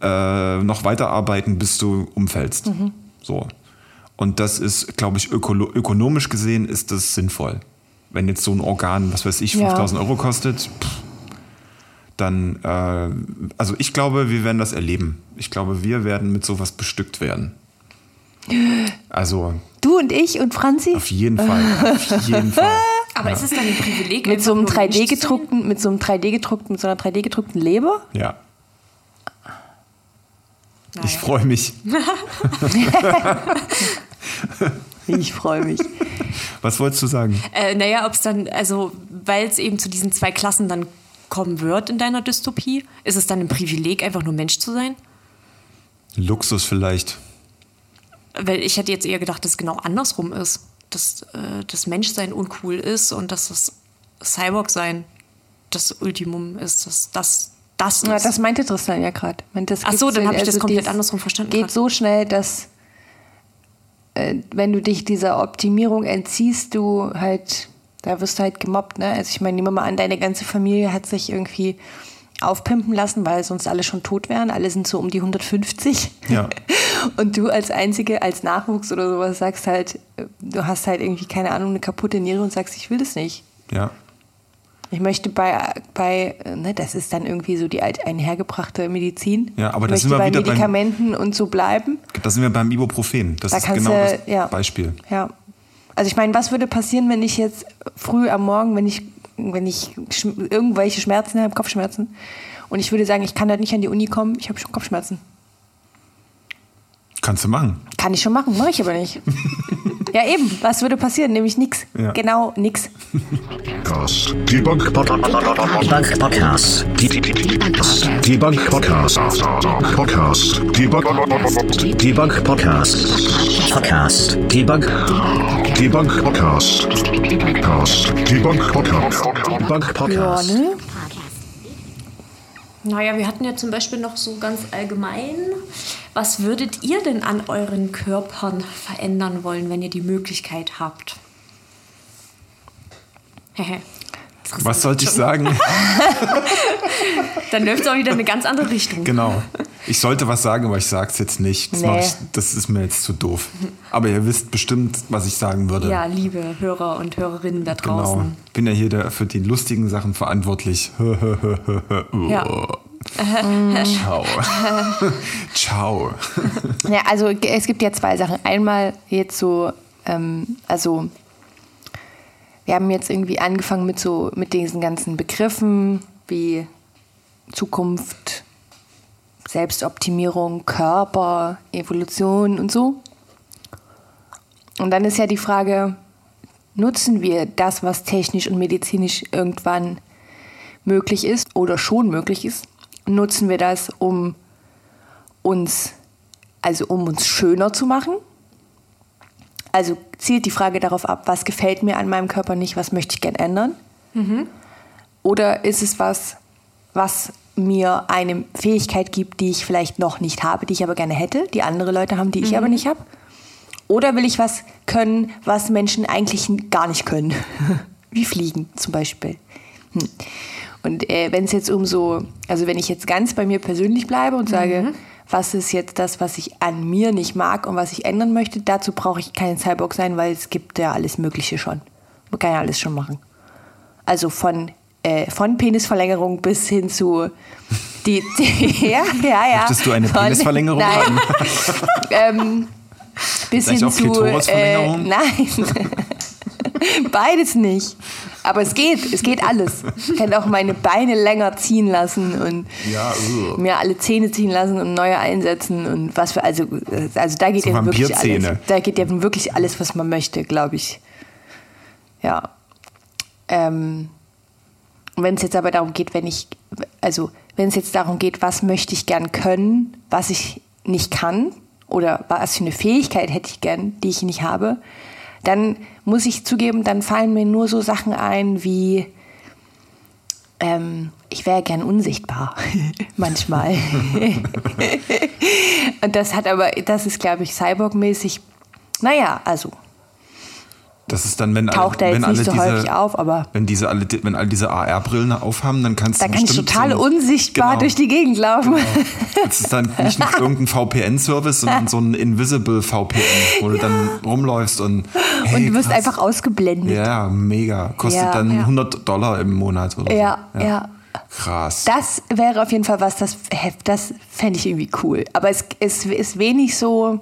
äh, noch weiterarbeiten, bis du umfällst. So. Und das ist, glaube ich, ökonomisch gesehen ist das sinnvoll. Wenn jetzt so ein Organ, was weiß ich, Ja. 5000 Euro kostet, pff, dann, äh, also ich glaube, wir werden das erleben. Ich glaube, wir werden mit sowas bestückt werden. Also Du und ich und Franzi? auf jeden Fall, auf jeden Fall. Aber ist es dann ein Privileg? Mit so einem einfach nur Mensch 3D zu sein? gedruckten, mit so einem 3D gedruckten, mit so einer 3D gedruckten Leber? Ja, Naja. ich freue mich. Ich freue mich. Was wolltest du sagen? Äh, naja, ob es dann, also, weil es eben zu diesen zwei Klassen dann kommen wird in deiner Dystopie, ist es dann ein Privileg, einfach nur Mensch zu sein? Luxus vielleicht. Weil ich hätte jetzt eher gedacht, dass es genau andersrum ist. Dass äh, das Menschsein uncool ist und dass das Cyborg-Sein das Ultimum ist. Dass das das ist. Ja, das meinte Tristan ja gerade. Ach so, dann habe ich das komplett andersrum verstanden Geht grad. so schnell, dass äh, wenn du dich dieser Optimierung entziehst, du halt, da wirst du halt gemobbt. Ne? Also ich meine, nehmen wir mal an, deine ganze Familie hat sich irgendwie aufpimpen lassen, weil sonst alle schon tot wären. Alle sind so um die 150. Ja. Und du als Einzige, als Nachwuchs oder sowas sagst halt, äh, du hast halt irgendwie, keine Ahnung, eine kaputte Niere und sagst, ich will das nicht. Ja. Ich möchte bei, bei ne, das ist dann irgendwie so die alt einhergebrachte Medizin. Ja, aber ich da möchte sind wir bei wieder beim- Medikamenten und so bleiben. Da sind wir beim Ibuprofen. Das Da ist genau du, das ja. Beispiel. Ja. Also ich meine, was würde passieren, wenn ich jetzt früh am Morgen, wenn ich, wenn ich irgendwelche Schmerzen habe, Kopfschmerzen, und ich würde sagen, ich kann halt nicht an die Uni kommen, ich habe schon Kopfschmerzen. Kannst du machen. Kann ich schon machen, mache ich aber nicht. ja, eben. Was würde passieren? Nämlich nichts. Ja. Genau, nix. Podcast. Debunk Podcast. Debunk Podcast. Debunk Podcast. Podcast. Debunk Debunk Podcast. Podcast. Debunk. Debunk Podcast. Podcast. Debunk Podcast. Debunk Ja, Podcast. ne? Naja, wir hatten ja zum Beispiel noch so ganz allgemein, was würdet ihr denn an euren Körpern verändern wollen, wenn ihr die Möglichkeit habt? Was sollte ich sagen? Dann läuft es auch wieder in eine ganz andere Richtung. genau. Ich sollte was sagen, aber ich sage es jetzt nicht. Das, Nee. ich, das ist mir jetzt zu doof. Aber ihr wisst bestimmt, was ich sagen würde. Ja, liebe Hörer und Hörerinnen da Genau. draußen. Bin ja hier der, für die lustigen Sachen verantwortlich. Ja. Ciao. Ciao. Ja, also es gibt ja zwei Sachen. Einmal jetzt so, ähm, also wir haben jetzt irgendwie angefangen mit so mit diesen ganzen Begriffen wie Zukunft, Selbstoptimierung, Körper, Evolution und so. Und dann ist ja die Frage, nutzen wir das, was technisch und medizinisch irgendwann möglich ist oder schon möglich ist, nutzen wir das, um uns, also um uns schöner zu machen? Also zielt die Frage darauf ab, was gefällt mir an meinem Körper nicht, was möchte ich gern ändern? Oder ist es was, was mir eine Fähigkeit gibt, die ich vielleicht noch nicht habe, die ich aber gerne hätte, die andere Leute haben, die ich aber nicht habe? Oder will ich was können, was Menschen eigentlich gar nicht können? Wie fliegen zum Beispiel. Hm. Und äh, wenn es jetzt um so, also wenn ich jetzt ganz bei mir persönlich bleibe und sage, was ist jetzt das, was ich an mir nicht mag und was ich ändern möchte, dazu brauche ich kein Cyborg sein, weil es gibt ja alles Mögliche schon. Man kann ja alles schon machen. Also von, äh, von Penisverlängerung bis hin zu die, die ja, ja, ja. Möchtest du eine Von- Penisverlängerung Nein. haben? ähm, bis hin auch zu äh, nein. Beides nicht. Aber es geht, es geht alles. Ich kann auch meine Beine länger ziehen lassen und Ja, uh. mir alle Zähne ziehen lassen und neue einsetzen und was für, also, also da geht So ja wirklich alles. Da geht ja wirklich alles, was man möchte, glaube ich. Ja. Ähm, wenn es jetzt aber darum geht, wenn ich, also wenn es jetzt darum geht, was möchte ich gern können, was ich nicht kann oder was für eine Fähigkeit hätte ich gern, die ich nicht habe, dann muss ich zugeben, dann fallen mir nur so Sachen ein wie, ähm, ich wäre gern unsichtbar, manchmal. Und das hat aber, das ist, glaube ich, Cyborg-mäßig, naja, also Das ist dann, wenn Taucht alle, er wenn jetzt alle nicht so diese, häufig auf, aber- wenn diese alle, wenn all diese AR-Brillen aufhaben, dann kannst da du kann ich total so, unsichtbar genau, durch die Gegend laufen. Das ist dann nicht nur irgendein VPN-Service, sondern so ein Invisible VPN, wo du dann rumläufst und hey, Und du wirst krass. einfach ausgeblendet. Ja, mega. Kostet Ja, dann ja. 100 Dollar im Monat oder Ja, so. ja. Krass. Das wäre auf jeden Fall was, das, das fände ich irgendwie cool. Aber es, es ist wenig so,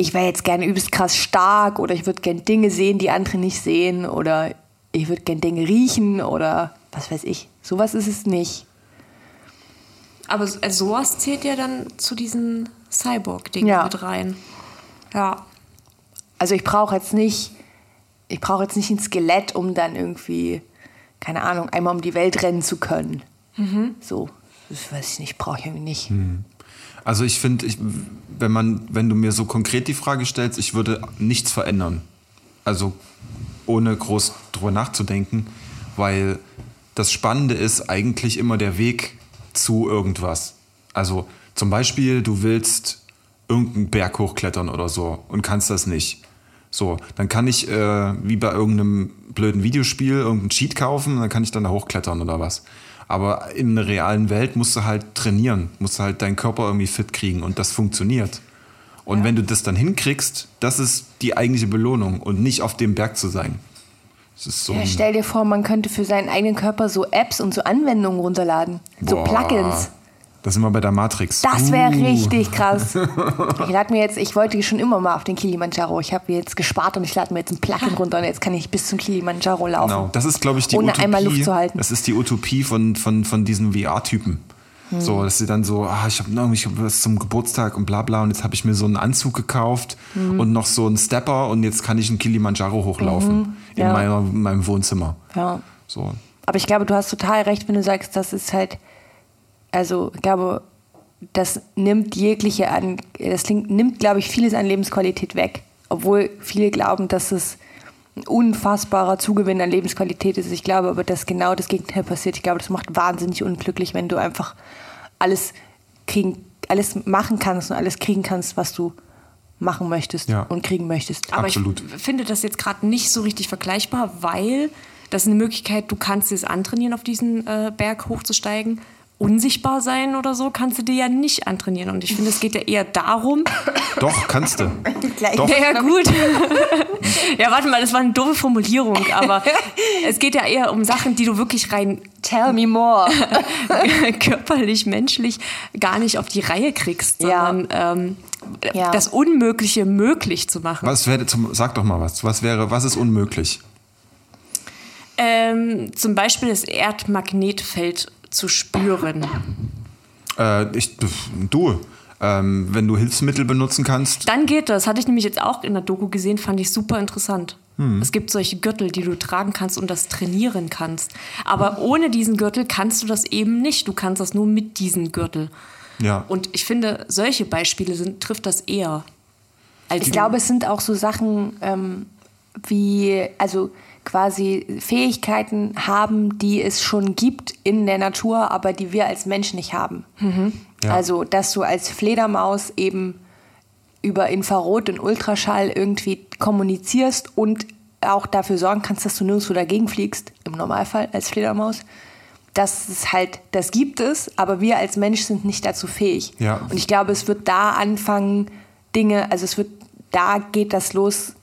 ich wäre jetzt gerne übelst krass stark oder ich würde gerne Dinge sehen, die andere nicht sehen oder ich würde gerne Dinge riechen oder was weiß ich. Sowas ist es nicht. Aber so- also sowas zählt ja dann zu diesen Cyborg-Dingen Ja. mit rein. Ja. Also ich brauche jetzt nicht, ich brauche jetzt nicht ein Skelett, um dann irgendwie, keine Ahnung, einmal um die Welt rennen zu können. So, das weiß ich nicht, brauche ich irgendwie nicht. Also ich finde, wenn man, wenn du mir so konkret die Frage stellst, ich würde nichts verändern. Also ohne groß drüber nachzudenken, weil das Spannende ist eigentlich immer der Weg zu irgendwas. Also zum Beispiel, du willst irgendeinen Berg hochklettern oder so und kannst das nicht. So, dann kann ich äh, wie bei irgendeinem blöden Videospiel irgendeinen Cheat kaufen und dann kann ich dann da hochklettern oder was. Aber in der realen Welt musst du halt trainieren, musst du halt deinen Körper irgendwie fit kriegen und das funktioniert. Und wenn du das dann hinkriegst, das ist die eigentliche Belohnung und nicht auf dem Berg zu sein. So Ja, stell dir vor, man könnte für seinen eigenen Körper so Apps und so Anwendungen runterladen. So Boah, Plugins. Da sind wir bei der Matrix. Das wäre Uh. richtig krass. Ich lade mir jetzt, ich wollte schon immer mal auf den Kilimanjaro. Ich habe jetzt gespart und ich lade mir jetzt ein Plugin runter und jetzt kann ich bis zum Kilimanjaro laufen. Genau, das ist, glaube ich, die Ohne Utopie. einmal Luft zu halten. Das ist die Utopie von, von, von diesen VR-Typen. Hm. So, dass sie dann so, ah, ich habe ich hab was zum Geburtstag und bla bla und jetzt habe ich mir so einen Anzug gekauft Hm. und noch so einen Stepper und jetzt kann ich einen Kilimanjaro hochlaufen in, Mhm. ja. meiner, in meinem Wohnzimmer. Ja. So. Aber ich glaube, du hast total recht, wenn du sagst, das ist halt, also ich glaube, das nimmt jegliche an, das klingt- nimmt, glaube ich, vieles an Lebensqualität weg. Obwohl viele glauben, dass es ein unfassbarer Zugewinn an Lebensqualität ist. Ich glaube aber, dass genau das Gegenteil passiert. Ich glaube, das macht wahnsinnig unglücklich, wenn du einfach alles kriegen, alles machen kannst und alles kriegen kannst, was du machen möchtest Ja. und kriegen möchtest. Aber Absolut. ich finde das jetzt gerade nicht so richtig vergleichbar, weil das ist eine Möglichkeit, du kannst es antrainieren, auf diesen äh, Berg hochzusteigen. Unsichtbar sein oder so, kannst du dir ja nicht antrainieren. Und ich finde, es geht ja eher darum, Doch, kannst du. Doch. ja, ja, gut. ja, warte mal, das war eine doofe Formulierung, aber es geht ja eher um Sachen, die du wirklich rein Tell me more. körperlich, menschlich gar nicht auf die Reihe kriegst, Ja. sondern ähm, Ja. das Unmögliche möglich zu machen. Was wäre zum, sag doch mal was. Was wäre, was ist unmöglich? Ähm, zum Beispiel das Erdmagnetfeld zu spüren. Äh, ich, du, ähm, wenn du Hilfsmittel benutzen kannst, Dann geht das. Hatte ich nämlich jetzt auch in der Doku gesehen, fand ich super interessant. Es gibt solche Gürtel, die du tragen kannst und das trainieren kannst. Aber ohne diesen Gürtel kannst du das eben nicht. Du kannst das nur mit diesem Gürtel. ja. Und ich finde, solche Beispiele sind, trifft das eher. Als Ich glaube, es sind auch so Sachen ähm, wie, also quasi Fähigkeiten haben, die es schon gibt in der Natur, aber die wir als Mensch nicht haben. Ja. Also, dass du als Fledermaus eben über Infrarot und Ultraschall irgendwie kommunizierst und auch dafür sorgen kannst, dass du nirgendwo dagegen fliegst, im Normalfall als Fledermaus. Das ist halt, das gibt es, aber wir als Mensch sind nicht dazu fähig. Ja. Und ich glaube, es wird da anfangen, Dinge, also es wird, da geht das los,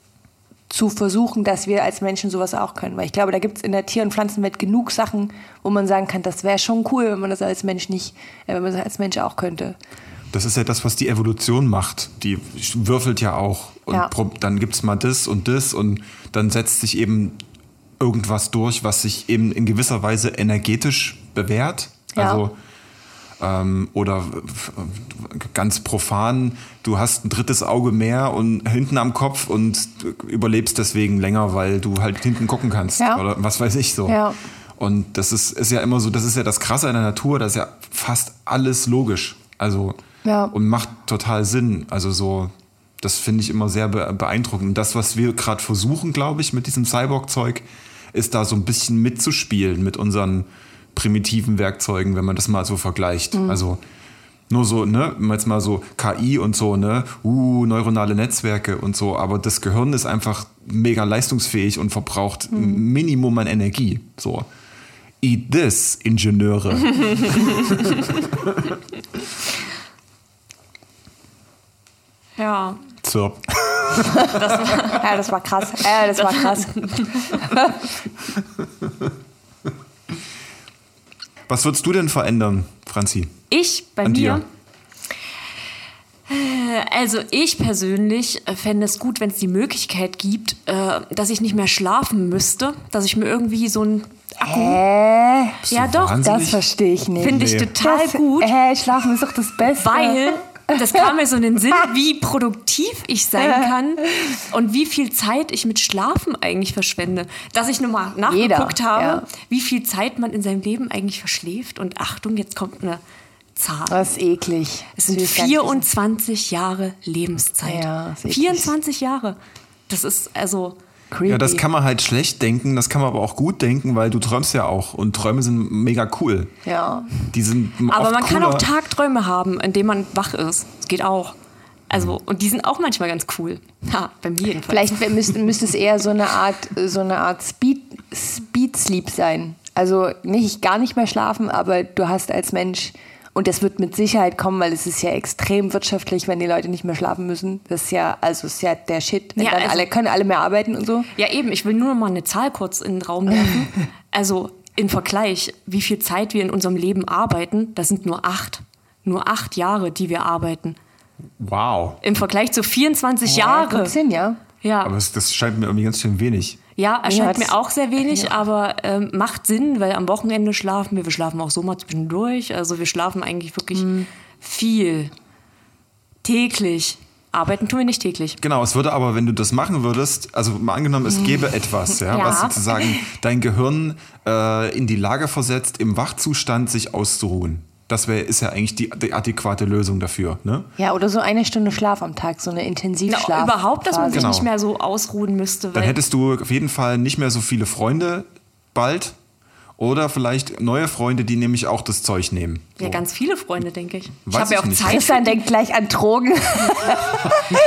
zu versuchen, dass wir als Menschen sowas auch können. Weil ich glaube, da gibt es in der Tier- und Pflanzenwelt genug Sachen, wo man sagen kann, das wäre schon cool, wenn man das als Mensch nicht, äh, wenn man das als Mensch auch könnte. Das ist ja das, was die Evolution macht. Die würfelt ja auch. Und Ja. dann gibt es mal das und das und dann setzt sich eben irgendwas durch, was sich eben in gewisser Weise energetisch bewährt. Ja. Also ähm, oder ganz profan, du hast ein drittes Auge mehr und hinten am Kopf und überlebst deswegen länger, weil du halt hinten gucken kannst. Ja. Oder was weiß ich so. Ja. Und das ist, ist ja immer so, das ist ja das Krasse an der Natur, das ist ja fast alles logisch. Also Ja. und macht total Sinn. Also so, das finde ich immer sehr be beeindruckend. Und das, was wir gerade versuchen, glaube ich, mit diesem Cyborg-Zeug, ist da so ein bisschen mitzuspielen mit unseren primitiven Werkzeugen, wenn man das mal so vergleicht. Also nur so, ne, jetzt mal so KI und so, ne, uh, neuronale Netzwerke und so, aber das Gehirn ist einfach mega leistungsfähig und verbraucht ein Minimum an Energie. So. Eat this, Ingenieure. Ja. Zirp. Ja, das war krass. Ja, das war krass. Was würdest du denn verändern, Franzi? Ich bei An mir. dir? Äh, Also ich persönlich äh, fände es gut, wenn es die Möglichkeit gibt, äh, dass ich nicht mehr schlafen müsste, dass ich mir irgendwie so ein Akku. Hä? Ja, doch, wahnsinnig? Das verstehe ich nicht. Finde ich Nee. total das, gut, Hä, schlafen ist doch das Beste. weil das kam mir so in den Sinn, wie produktiv ich sein kann und wie viel Zeit ich mit Schlafen eigentlich verschwende. Dass ich nochmal nachgeguckt Jeder, habe, ja. wie viel Zeit man in seinem Leben eigentlich verschläft. Und Achtung, jetzt kommt eine Zahl. Das ist eklig. Es sind Das will ich gar nicht 24 Jahre Lebenszeit. Ja, das ist eklig. 24 Jahre. Das ist also. Creepy. Ja, das kann man halt schlecht denken, das kann man aber auch gut denken, weil du träumst ja auch und Träume sind mega cool. Ja. Die sind Aber man kann cooler. auch Tagträume haben, in denen man wach ist. Das geht auch. Also, und die sind auch manchmal ganz cool. Ha, bei mir jedenfalls. Vielleicht müsste, müsste es eher so eine Art, so eine Art Speed, Speed Sleep sein. Also nicht gar nicht mehr schlafen, aber du hast als Mensch, und das wird mit Sicherheit kommen, weil es ist ja extrem wirtschaftlich, wenn die Leute nicht mehr schlafen müssen. Das ist ja, also ist ja der Shit. Wenn Ja, dann also- alle können alle mehr arbeiten und so. Ja, eben, ich will nur noch mal eine Zahl kurz in den Raum werfen. Also im Vergleich, wie viel Zeit wir in unserem Leben arbeiten, das sind nur acht. Nur acht Jahre, die wir arbeiten. Wow. Im Vergleich zu 24 Ja, Jahre. ja. Ja, Aber das, das scheint mir irgendwie ganz schön wenig. Ja erscheint Ja, mir auch sehr wenig, aber ähm, macht Sinn, weil am Wochenende schlafen wir. Wir schlafen auch so mal zwischendurch. Also wir schlafen eigentlich wirklich Mhm. viel. Täglich. Arbeiten tun wir nicht täglich. Genau, es würde aber, wenn du das machen würdest, also mal angenommen, es gäbe etwas, ja, Ja. was sozusagen dein Gehirn äh, in die Lage versetzt, im Wachzustand sich auszuruhen. Das wär, ist ja eigentlich die, die adäquate Lösung dafür. Ne? Ja, oder so eine Stunde Schlaf am Tag, so eine Na, Intensivschlaf. überhaupt, dass man sich Genau. nicht mehr so ausruhen müsste. Dann hättest du auf jeden Fall nicht mehr so viele Freunde bald oder vielleicht neue Freunde, die nämlich auch das Zeug nehmen. ja, So. ganz viele Freunde, denke ich. Weiß ich habe ja auch nicht. Zeit. Christian denkt gleich an Drogen.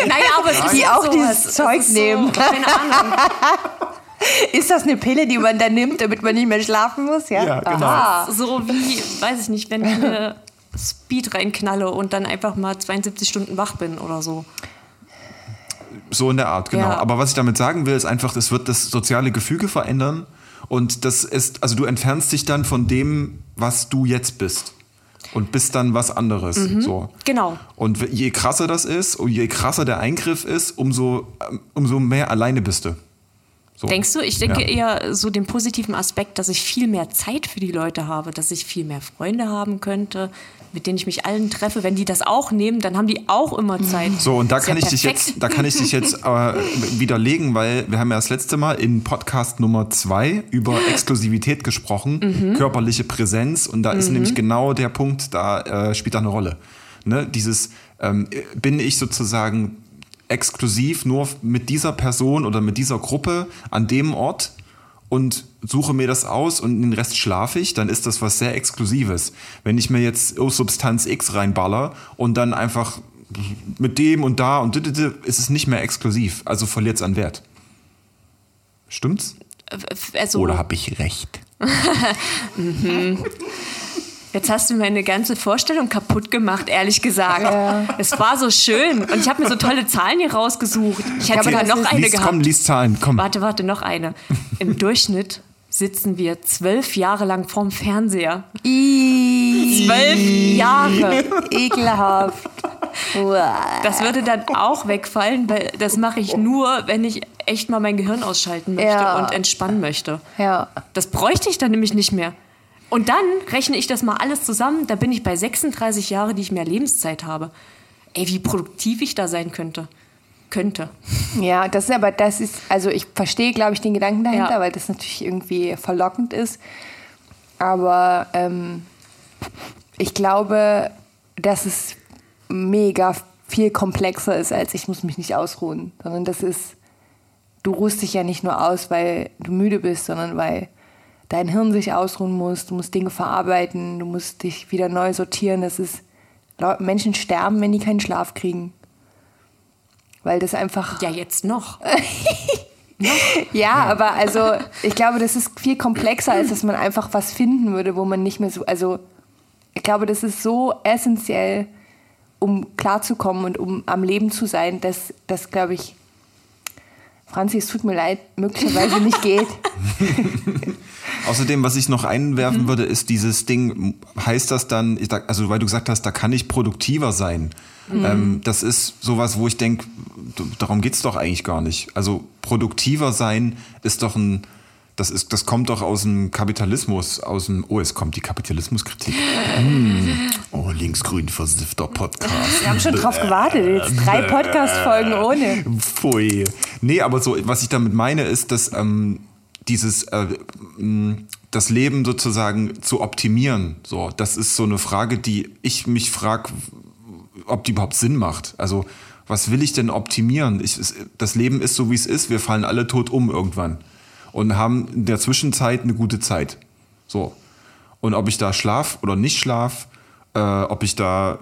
Naja, aber es ist Die ja auch dieses Es Zeug nehmen. So, keine Ahnung. Ist das eine Pille, die man dann nimmt, damit man nicht mehr schlafen muss? Ja, Ja, genau. Aha. So wie, weiß ich nicht, wenn ich eine Speed reinknalle und dann einfach mal 72 Stunden wach bin oder so. So in der Art, genau. Ja. Aber was ich damit sagen will, ist einfach, es wird das soziale Gefüge verändern und das ist, also du entfernst dich dann von dem, was du jetzt bist und bist dann was anderes. So. Genau. Und je krasser das ist und je krasser der Eingriff ist, umso, ähm, umso mehr alleine bist du. So. Denkst du? Ich denke Ja. eher so den positiven Aspekt, dass ich viel mehr Zeit für die Leute habe, dass ich viel mehr Freunde haben könnte, mit denen ich mich allen treffe. Wenn die das auch nehmen, dann haben die auch immer Zeit. So, und da kann ja ich dich jetzt, da kann ich dich jetzt äh, widerlegen, weil wir haben ja das letzte Mal in Podcast Nummer zwei über Exklusivität gesprochen, Mhm. körperliche Präsenz, und da ist nämlich genau der Punkt, da äh, spielt da eine Rolle. Ne? Dieses, ähm, bin ich sozusagen exklusiv nur mit dieser Person oder mit dieser Gruppe an dem Ort und suche mir das aus und den Rest schlafe ich, dann ist das was sehr Exklusives. Wenn ich mir jetzt Substanz X reinballer und dann einfach mit dem und da und ist es nicht mehr exklusiv, also verliert es an Wert. Stimmt's? Also, Oder habe ich recht? Jetzt hast du meine ganze Vorstellung kaputt gemacht, ehrlich gesagt. Es war so schön und ich habe mir so tolle Zahlen hier rausgesucht. Ich hätte sogar noch ist- eine Lies, gehabt. komm, lies Zahlen, komm. Warte, warte, noch eine. Im Durchschnitt sitzen wir zwölf Jahre lang vorm Fernseher. Zwölf Jahre. ekelhaft. Das würde dann auch wegfallen, weil das mache ich nur, wenn ich echt mal mein Gehirn ausschalten möchte Ja. und entspannen möchte. Ja. Das bräuchte ich dann nämlich nicht mehr. Und dann rechne ich das mal alles zusammen, da bin ich bei 36 Jahren, die ich mehr Lebenszeit habe. Ey, wie produktiv ich da sein könnte. Könnte. Ja, das ist aber, das ist, also ich verstehe, glaube ich, den Gedanken dahinter, Ja. weil das natürlich irgendwie verlockend ist. Aber ähm, ich glaube, dass es mega viel komplexer ist, als ich muss mich nicht ausruhen. Sondern das ist, du ruhst dich ja nicht nur aus, weil du müde bist, sondern weil dein Hirn sich ausruhen muss, du musst Dinge verarbeiten, du musst dich wieder neu sortieren. Das ist, Menschen sterben, wenn die keinen Schlaf kriegen. Weil das einfach Ja, jetzt noch. ja, aber also ich glaube, das ist viel komplexer, als dass man einfach was finden würde, wo man nicht mehr so. Also ich glaube, das ist so essentiell, um klarzukommen und um am Leben zu sein, dass das, glaube ich, Franzi, es tut mir leid, möglicherweise nicht geht. Außerdem, was ich noch Mhm. einwerfen würde, ist dieses Ding, heißt das dann, also weil du gesagt hast, da kann ich produktiver sein. Mhm. Ähm, das ist sowas, wo ich denke, darum geht's doch eigentlich gar nicht. Also produktiver sein ist doch ein, das, ist, das kommt doch aus dem Kapitalismus, aus dem, oh, es kommt die Kapitalismuskritik. Hm. Oh, linksgrün versiffter Podcast. Wir haben schon drauf gewartet, jetzt drei Podcast-Folgen ohne. Pfui. Nee, aber so, was ich damit meine, ist, dass ähm, dieses äh, das Leben sozusagen zu optimieren, so, das ist so eine Frage, die ich mich frage, ob die überhaupt Sinn macht. Also, was will ich denn optimieren? Ich, das Leben ist so, wie es ist. Wir fallen alle tot um irgendwann und haben in der Zwischenzeit eine gute Zeit. So. Und ob ich da schlaf oder nicht schlaf, äh, ob ich da,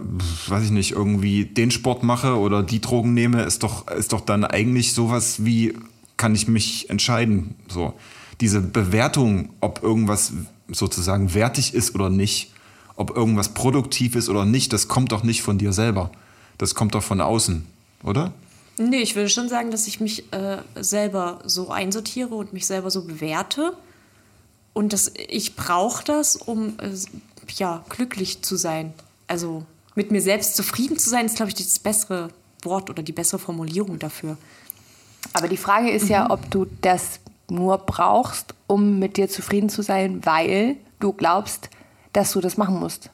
weiß ich nicht, irgendwie den Sport mache oder die Drogen nehme, ist doch, ist doch dann eigentlich sowas wie, kann ich mich entscheiden? So. Diese Bewertung, ob irgendwas sozusagen wertig ist oder nicht, ob irgendwas produktiv ist oder nicht, das kommt doch nicht von dir selber. Das kommt doch von außen, oder? Nee, ich würde schon sagen, dass ich mich äh, selber so einsortiere und mich selber so bewerte. Und dass ich brauche das, um äh, ja, glücklich zu sein. Also mit mir selbst zufrieden zu sein, ist, glaube ich, das bessere Wort oder die bessere Formulierung dafür. Aber die Frage ist ja, ob du das nur brauchst, um mit dir zufrieden zu sein, weil du glaubst, dass du das machen musst.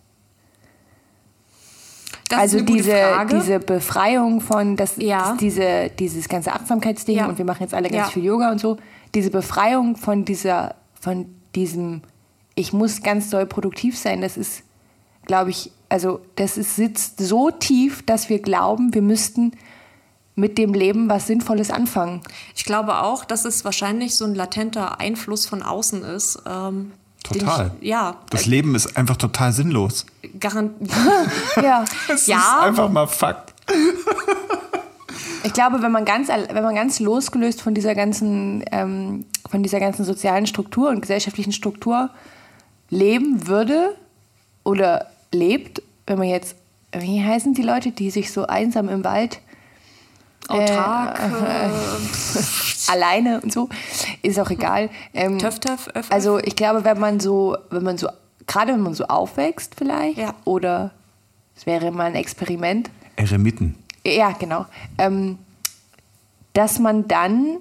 Das also diese, diese Befreiung von das, Ja. diese, dieses ganze Achtsamkeitsding Ja. und wir machen jetzt alle ganz Ja. viel Yoga und so. Diese Befreiung von dieser, von diesem, ich muss ganz doll produktiv sein, das ist, glaube ich, also das ist, sitzt so tief, dass wir glauben, wir müssten mit dem Leben was Sinnvolles anfangen. Ich glaube auch, dass es wahrscheinlich so ein latenter Einfluss von außen ist. Ähm, Total. Ich, ja, Das Leben ist einfach total sinnlos. garant Ja. Das Ja. ist einfach mal Fakt. Ich glaube, wenn man ganz, wenn man ganz losgelöst von dieser ganzen, ähm, von dieser ganzen sozialen Struktur und gesellschaftlichen Struktur leben würde oder lebt, wenn man jetzt, wie heißen die Leute, die sich so einsam im Wald Autark, Äh, alleine und so, ist auch egal. Ähm, Töff, töff, öff, öff. also ich glaube, wenn man so, wenn man so, gerade wenn man so aufwächst vielleicht, Ja. oder es wäre mal ein Experiment, Eremiten. ja, genau. Ähm, dass man dann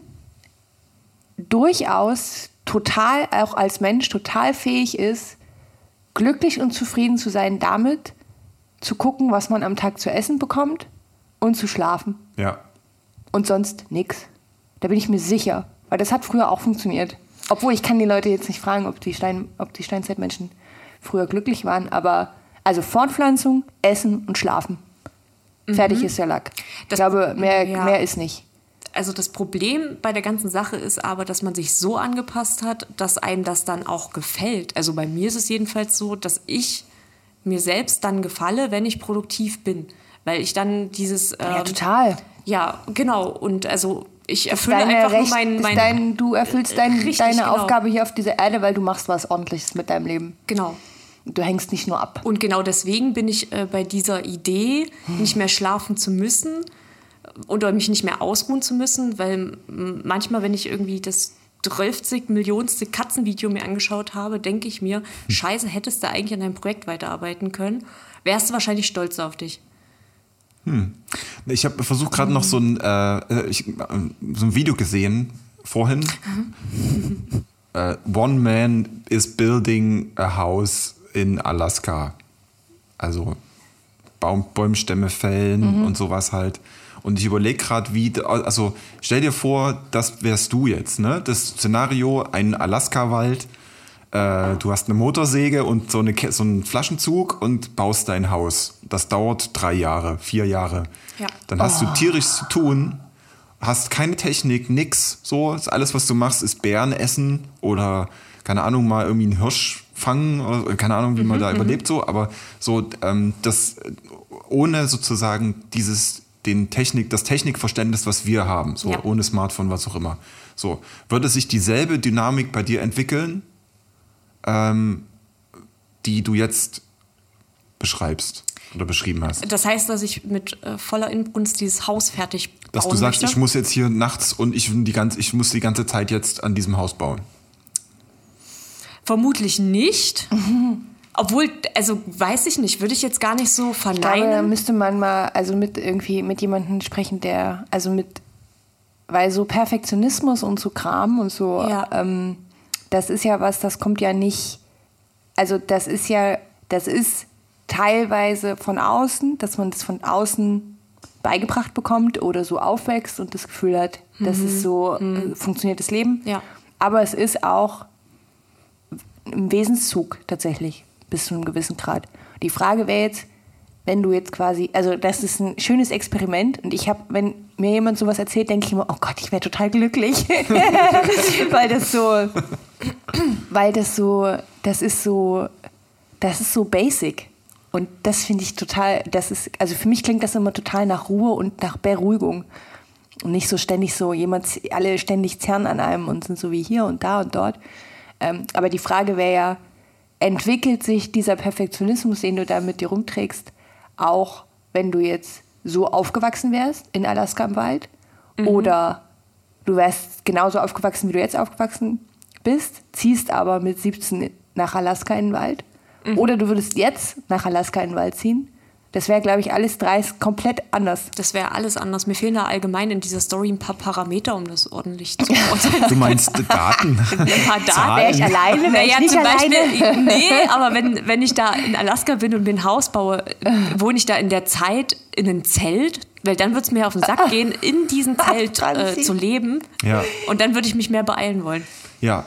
durchaus total, auch als Mensch, total fähig ist, glücklich und zufrieden zu sein damit, zu gucken, was man am Tag zu essen bekommt und zu schlafen. Ja. Und sonst nix. Da bin ich mir sicher. Weil das hat früher auch funktioniert. Obwohl ich kann die Leute jetzt nicht fragen, ob die, Stein, ob die Steinzeitmenschen früher glücklich waren. Aber also Fortpflanzung, Essen und Schlafen. Fertig ist der Lack. Ich Mhm. Das- glaube, mehr, ja. mehr ist nicht. Also das Problem bei der ganzen Sache ist aber, dass man sich so angepasst hat, dass einem das dann auch gefällt. Also bei mir ist es jedenfalls so, dass ich mir selbst dann gefalle, wenn ich produktiv bin. Weil ich dann dieses... Ja, ähm, total. Ja, genau. Und also ich erfülle Deine einfach Recht, nur mein... mein dein, du erfüllst dein, Richtig, deine genau. Aufgabe hier auf dieser Erde, weil du machst was Ordentliches mit deinem Leben. genau. Du hängst nicht nur ab. Und genau deswegen bin ich äh, bei dieser Idee, Hm. nicht mehr schlafen zu müssen oder mich nicht mehr ausruhen zu müssen, weil manchmal, wenn ich irgendwie das 12 Millionste Katzenvideo mir angeschaut habe, denke ich mir, scheiße, hättest du eigentlich an deinem Projekt weiterarbeiten können, wärst du wahrscheinlich stolz auf dich. Ich habe versucht gerade noch so ein, äh, ich, äh, so ein Video gesehen vorhin. äh, One man is building a house in Alaska. Also Baum, Bäumstämme fällen und sowas halt. Und ich überlege gerade, wie, also stell dir vor, das wärst du jetzt, ne? Das Szenario, ein Alaska-Wald, äh, du hast eine Motorsäge und so, eine, so einen Flaschenzug und baust dein Haus. Das dauert drei Jahre, vier Jahre. Ja. Dann hast du tierisch zu tun, hast keine Technik, nix. So, ist alles, was du machst, ist Bären essen oder, keine Ahnung, mal irgendwie einen Hirsch fangen oder keine Ahnung, wie man da überlebt so. Aber so, ähm, das ohne sozusagen dieses, den Technik, das Technikverständnis, was wir haben, so Ja. ohne Smartphone, was auch immer. So, würde sich dieselbe Dynamik bei dir entwickeln, ähm, die du jetzt beschreibst oder beschrieben hast? Das heißt, dass ich mit äh, voller Inbrunst dieses Haus fertig Dass bauen du sagst, möchte. ich muss jetzt hier nachts und ich, die ganze, ich muss die ganze Zeit jetzt an diesem Haus bauen. Vermutlich nicht. Obwohl, also weiß ich nicht, würde ich jetzt gar nicht so Ich glaube, da verneinen. müsste man mal also mit irgendwie mit jemandem sprechen, der also mit weil so Perfektionismus und so Kram und so Ja. ähm, das ist ja was, das kommt ja nicht also das ist ja das ist teilweise von außen, dass man das von außen beigebracht bekommt oder so aufwächst und das Gefühl hat, das ist so äh, funktioniert das Leben. Ja. Aber es ist auch im Wesenszug tatsächlich bis zu einem gewissen Grad. Die Frage wäre jetzt, wenn du jetzt quasi, also das ist ein schönes Experiment und ich habe, wenn mir jemand sowas erzählt, denke ich immer, oh Gott, ich wäre total glücklich, weil das so, weil das so, das ist so, das ist so basic und das finde ich total, das ist, also für mich klingt das immer total nach Ruhe und nach Beruhigung und nicht so ständig so jemand, alle ständig zerren an einem und sind so wie hier und da und dort. Ähm, aber die Frage wäre ja, entwickelt sich dieser Perfektionismus, den du da mit dir rumträgst, auch wenn du jetzt so aufgewachsen wärst in Alaska im Wald? Oder du wärst genauso aufgewachsen, wie du jetzt aufgewachsen bist, ziehst aber mit 17 nach Alaska in den Wald? Oder du würdest jetzt nach Alaska in den Wald ziehen? Das wäre, glaube ich, alles drei komplett anders. Das wäre alles anders. Mir fehlen da allgemein in dieser Story ein paar Parameter, um das ordentlich zu beurteilen. Du meinst Daten? ein paar Daten. Wäre ich alleine, wäre Naja, ich nicht zum Beispiel, alleine. nee, aber wenn, wenn ich da in Alaska bin und mir ein Haus baue, wohne ich da in der Zeit in einem Zelt? Weil dann würde es mir auf den Sack gehen, in diesem Zelt äh, zu leben. Ja. Und dann würde ich mich mehr beeilen wollen. Ja.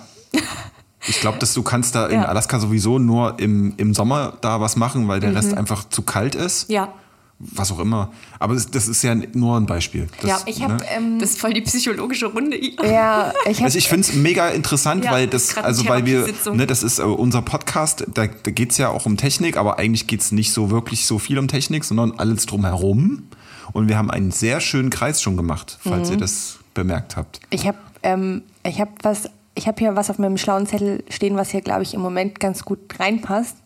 Ich glaube, dass du kannst da in Ja. Alaska sowieso nur im, im Sommer da was machen, weil der Rest einfach zu kalt ist. Ja. Was auch immer. Aber das, das ist ja nur ein Beispiel. Das, Ja, Ich habe ne? ähm, Das ist voll die psychologische Runde. ja, ich habe Also ich finde es mega interessant, Ja, weil das also weil wir, ne, das ist äh, unser Podcast, da, da geht es ja auch um Technik, aber eigentlich geht es nicht so wirklich so viel um Technik, sondern alles drumherum. Und wir haben einen sehr schönen Kreis schon gemacht, falls ihr das bemerkt habt. Ich habe ähm, ich hab was, ich habe hier was auf meinem schlauen Zettel stehen, was hier, glaube ich, im Moment ganz gut reinpasst.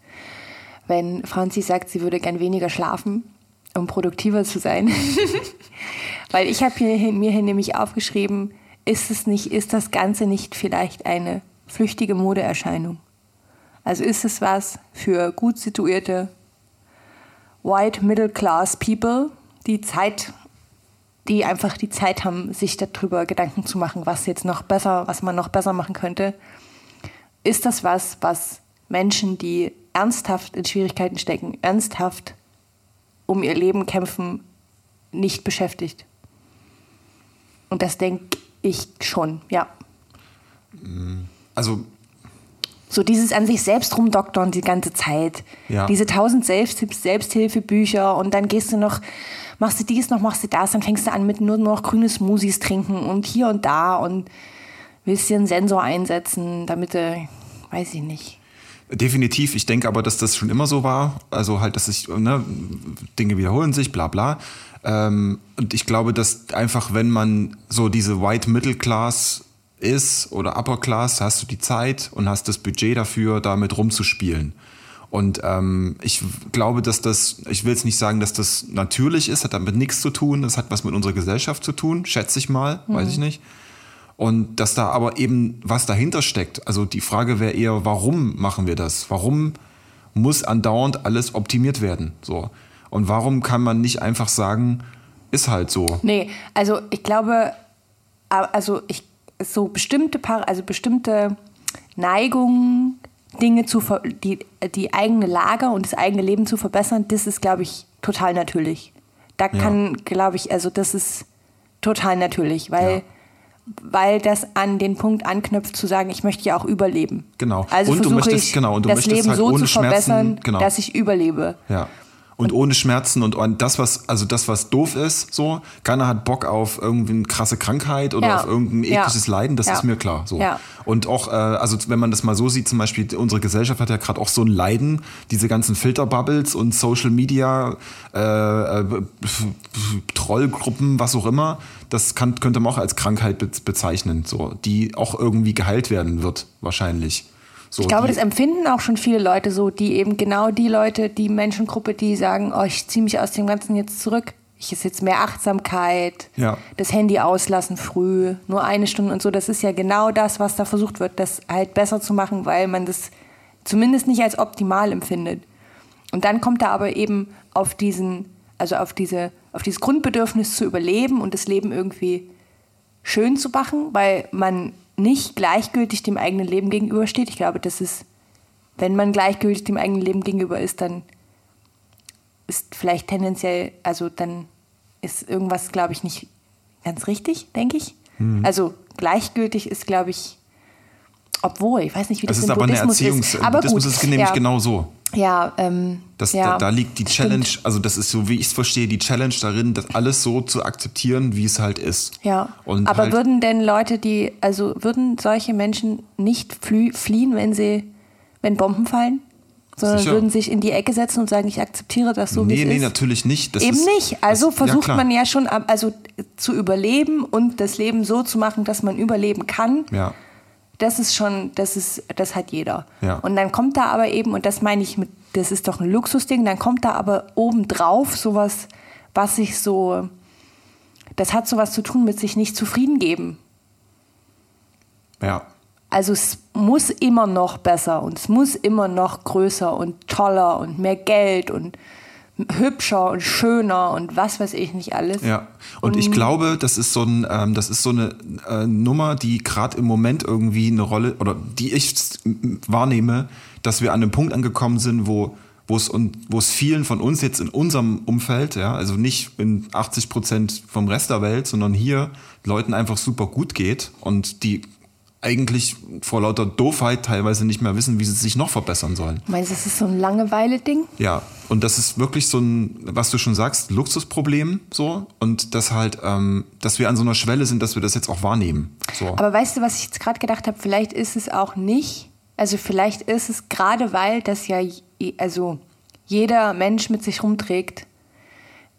Wenn Franzi sagt, sie würde gern weniger schlafen, um produktiver zu sein. Weil ich habe hier, mir hier nämlich aufgeschrieben, ist es nicht, ist das Ganze nicht vielleicht eine flüchtige Modeerscheinung? Also ist es was für gut situierte White Middle Class People, die Zeit, die einfach die Zeit haben, sich darüber Gedanken zu machen, was jetzt noch besser, was man noch besser machen könnte. Ist das was, was Menschen, die ernsthaft in Schwierigkeiten stecken, ernsthaft um ihr Leben kämpfen, nicht beschäftigt? Und das denke ich schon, ja. Also So dieses an sich selbst rumdoktern die ganze Zeit. Ja. Diese tausend Selbsthilfebücher und dann gehst du noch, machst du dies noch, machst du das, dann fängst du an mit nur noch grüne Smoothies trinken und hier und da und willst dir einen Sensor einsetzen, damit du, weiß ich nicht. Definitiv. Ich denke aber, dass das schon immer so war. Also halt, dass sich ne, Dinge wiederholen sich, bla bla. Ähm, und ich glaube, dass einfach, wenn man so diese White Middle Class ist oder Upper Class, hast du die Zeit und hast das Budget dafür, damit rumzuspielen. Und ähm, ich glaube, dass das, ich will jetzt nicht sagen, dass das natürlich ist, hat damit nichts zu tun, das hat was mit unserer Gesellschaft zu tun, schätze ich mal, weiß ich nicht. Und dass da aber eben was dahinter steckt. Also die Frage wäre eher, warum machen wir das? Warum muss andauernd alles optimiert werden? So. Und warum kann man nicht einfach sagen, ist halt so? Nee, also ich glaube, also ich so bestimmte also bestimmte Neigungen, Dinge zu ver die, die eigene Lage und das eigene Leben zu verbessern, das ist, glaube ich, total natürlich. Da kann, glaube ich, also das ist total natürlich, weil, Ja. weil das an den Punkt anknüpft zu sagen, ich möchte ja auch überleben. Genau. Also Und du versuche möchtest- ich, genau, und du das möchtest Leben halt so zu verbessern, genau. dass ich überlebe. Ja. Und ohne Schmerzen und, und das, was, also das, was doof ist, so, keiner hat Bock auf irgendwie eine krasse Krankheit oder Ja. auf irgendein Ja. ekliges Leiden, das Ja. ist mir klar. So. Ja. Und auch, äh, also wenn man das mal so sieht, zum Beispiel, unsere Gesellschaft hat ja gerade auch so ein Leiden, diese ganzen Filterbubbles und Social Media, äh, äh, Trollgruppen, was auch immer, das kann, könnte man auch als Krankheit be bezeichnen, so, die auch irgendwie geheilt werden wird, wahrscheinlich. So, Ich glaube, das empfinden auch schon viele Leute so, die eben genau die Leute, die Menschengruppe, die sagen, oh, ich ziehe mich aus dem Ganzen jetzt zurück. Ich ist jetzt mehr Achtsamkeit, Ja. das Handy auslassen früh, nur eine Stunde und so. Das ist ja genau das, was da versucht wird, das halt besser zu machen, weil man das zumindest nicht als optimal empfindet. Und dann kommt er aber eben auf diesen, also auf diese, auf dieses Grundbedürfnis zu überleben und das Leben irgendwie schön zu machen, weil man nicht gleichgültig dem eigenen Leben gegenübersteht. Ich glaube, das ist, wenn man gleichgültig dem eigenen Leben gegenüber ist, dann ist vielleicht tendenziell, also dann ist irgendwas, glaube ich, nicht ganz richtig, denke ich. Hm. Also gleichgültig ist, glaube ich, obwohl, ich weiß nicht, wie das, das ist im aber eine Buddhismus Erziehungs... ist. Aber Buddhismus gut, ist nämlich ja, genau so. Ja, ähm, Das, ja, da, da liegt die stimmt. Challenge, also das ist so, wie ich es verstehe, die Challenge darin, das alles so zu akzeptieren, wie es halt ist. Ja, Und aber halt, würden denn Leute, die, also würden solche Menschen nicht fliehen, wenn sie, wenn Bomben fallen? Sondern Sicher. würden sich in die Ecke setzen und sagen, ich akzeptiere das so, wie nee, es nee, ist? natürlich nicht. Das Eben ist, nicht. Also das, ja, versucht klar. man ja schon, also zu überleben und das Leben so zu machen, dass man überleben kann. Ja, Das ist schon, das ist, das hat jeder. Ja. Und dann kommt da aber eben, und das meine ich mit, das ist doch ein Luxusding, dann kommt da aber obendrauf sowas, was sich so, das hat sowas zu tun mit sich nicht zufrieden geben. ja. Also es muss immer noch besser und es muss immer noch größer und toller und mehr Geld und hübscher und schöner und was weiß ich nicht alles. Ja, und ich glaube, das ist so ein, ähm, das ist so eine äh, Nummer, die gerade im Moment irgendwie eine Rolle oder die ich wahrnehme, dass wir an einem Punkt angekommen sind, wo wo es und wo es vielen von uns jetzt in unserem Umfeld, ja, also nicht in 80 Prozent vom Rest der Welt, sondern hier Leuten einfach super gut geht und die eigentlich vor lauter Doofheit teilweise nicht mehr wissen, wie sie sich noch verbessern sollen. Meinst du, das ist so ein Langeweile-Ding? Ja, und das ist wirklich so ein, was du schon sagst, Luxusproblem so und das halt, ähm, dass wir an so einer Schwelle sind, dass wir das jetzt auch wahrnehmen. So. Aber weißt du, was ich jetzt gerade gedacht habe? Vielleicht ist es auch nicht. Also vielleicht ist es gerade, weil das ja also jeder Mensch mit sich rumträgt,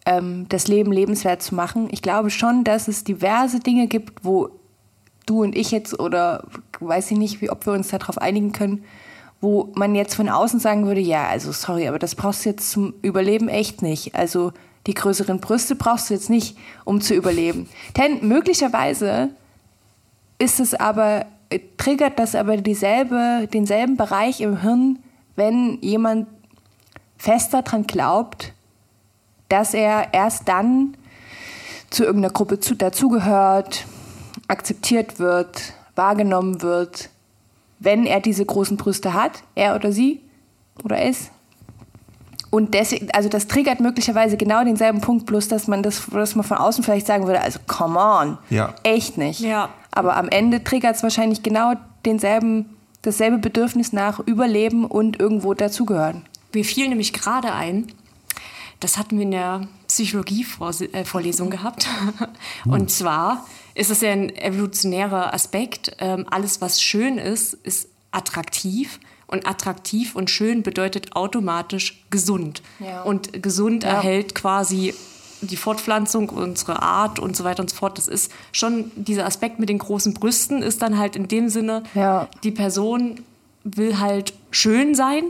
ähm, das Leben lebenswert zu machen. Ich glaube schon, dass es diverse Dinge gibt, wo du und ich jetzt oder weiß ich nicht, wie, ob wir uns darauf einigen können, wo man jetzt von außen sagen würde, ja, also sorry, aber das brauchst du jetzt zum Überleben echt nicht. Also die größeren Brüste brauchst du jetzt nicht, um zu überleben. Denn möglicherweise ist es aber, äh, triggert das aber dieselbe, denselben Bereich im Hirn, wenn jemand fest daran glaubt, dass er erst dann zu irgendeiner Gruppe zu, dazugehört, akzeptiert wird, wahrgenommen wird, wenn er diese großen Brüste hat, er oder sie oder es. Und deswegen, also das triggert möglicherweise genau denselben Punkt, bloß dass man das, dass man von außen vielleicht sagen würde, also come on, Ja. echt nicht. Ja. Aber am Ende triggert es wahrscheinlich genau denselben, dasselbe Bedürfnis nach Überleben und irgendwo dazugehören. Mir fiel nämlich gerade ein, das hatten wir in der Psychologie-Vorlesung gehabt. Und zwar ist es ja ein evolutionärer Aspekt. Ähm, Alles, was schön ist, ist attraktiv. Und attraktiv und schön bedeutet automatisch gesund. Ja. Und gesund Ja. erhält quasi die Fortpflanzung, unsere Art und so weiter und so fort. Das ist schon dieser Aspekt mit den großen Brüsten, ist dann halt in dem Sinne, Ja. die Person will halt schön sein,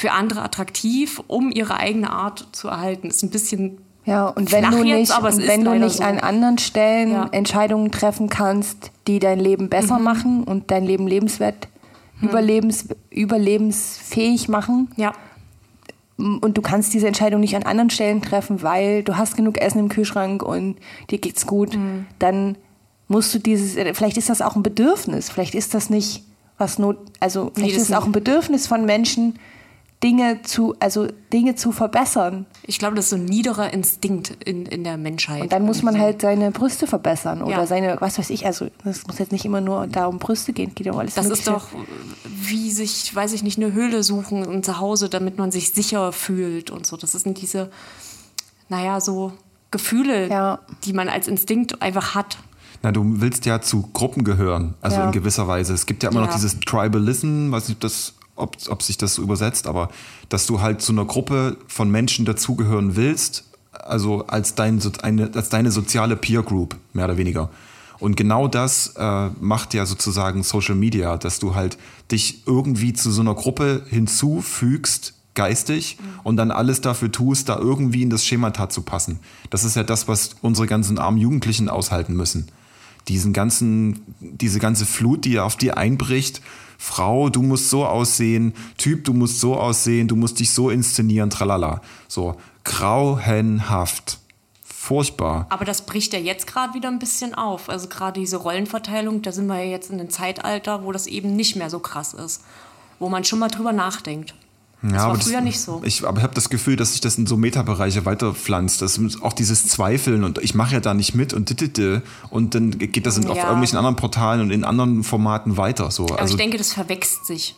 für andere attraktiv, um ihre eigene Art zu erhalten. Ist ein bisschen Ja, und wenn flach du jetzt, nicht, ist wenn du nicht so. an anderen Stellen Ja. Mhm. Entscheidungen treffen kannst, die dein Leben besser machen und dein Leben lebenswert, überlebens, überlebensfähig machen, Ja, und du kannst diese Entscheidung nicht an anderen Stellen treffen, weil du hast genug Essen im Kühlschrank und dir geht's gut, Mhm. dann musst du dieses, vielleicht ist das auch ein Bedürfnis, vielleicht ist das nicht was not, also vielleicht das ist es auch ein Bedürfnis von Menschen, Dinge zu, also Dinge zu verbessern. ich glaube, das ist so ein niederer Instinkt in, in der Menschheit. Und dann muss man Irgendwie halt seine Brüste verbessern oder Ja. seine, was weiß ich, also das muss jetzt nicht immer nur da um Brüste gehen, geht ja um alles Das ist Mögliche. doch wie sich, weiß ich nicht, eine Höhle suchen und zu Hause, damit man sich sicher fühlt und so. Das sind diese, naja, so Gefühle, Ja. die man als Instinkt einfach hat. Na, du willst ja zu Gruppen gehören, also Ja. in gewisser Weise. Es gibt ja immer noch dieses Tribalism, weiß nicht, ob, das, ob, ob sich das so übersetzt, aber dass du halt zu einer Gruppe von Menschen dazugehören willst, also als, dein, eine, als deine soziale Peer Group, mehr oder weniger. Und genau das äh, macht ja sozusagen Social Media, dass du halt dich irgendwie zu so einer Gruppe hinzufügst, geistig, und dann alles dafür tust, da irgendwie in das Schemata zu passen. Das ist ja das, was unsere ganzen armen Jugendlichen aushalten müssen diesen ganzen, diese ganze Flut, die auf dir einbricht. Frau, du musst so aussehen, Typ, du musst so aussehen, du musst dich so inszenieren, tralala. So, grauenhaft. Furchtbar. Aber das bricht ja jetzt gerade wieder ein bisschen auf. Also gerade diese Rollenverteilung, da sind wir ja jetzt in einem Zeitalter, wo das eben nicht mehr so krass ist. Wo man schon mal drüber nachdenkt. Das war aber früher nicht so. Ich aber ich habe das Gefühl, dass sich das in so Metabereiche weiterpflanzt. Das ist auch dieses Zweifeln und ich mache ja da nicht mit und dittete und dann geht das in, auf Ja. irgendwelchen anderen Portalen und in anderen Formaten weiter. So. Aber Also ich denke, das verwächst sich.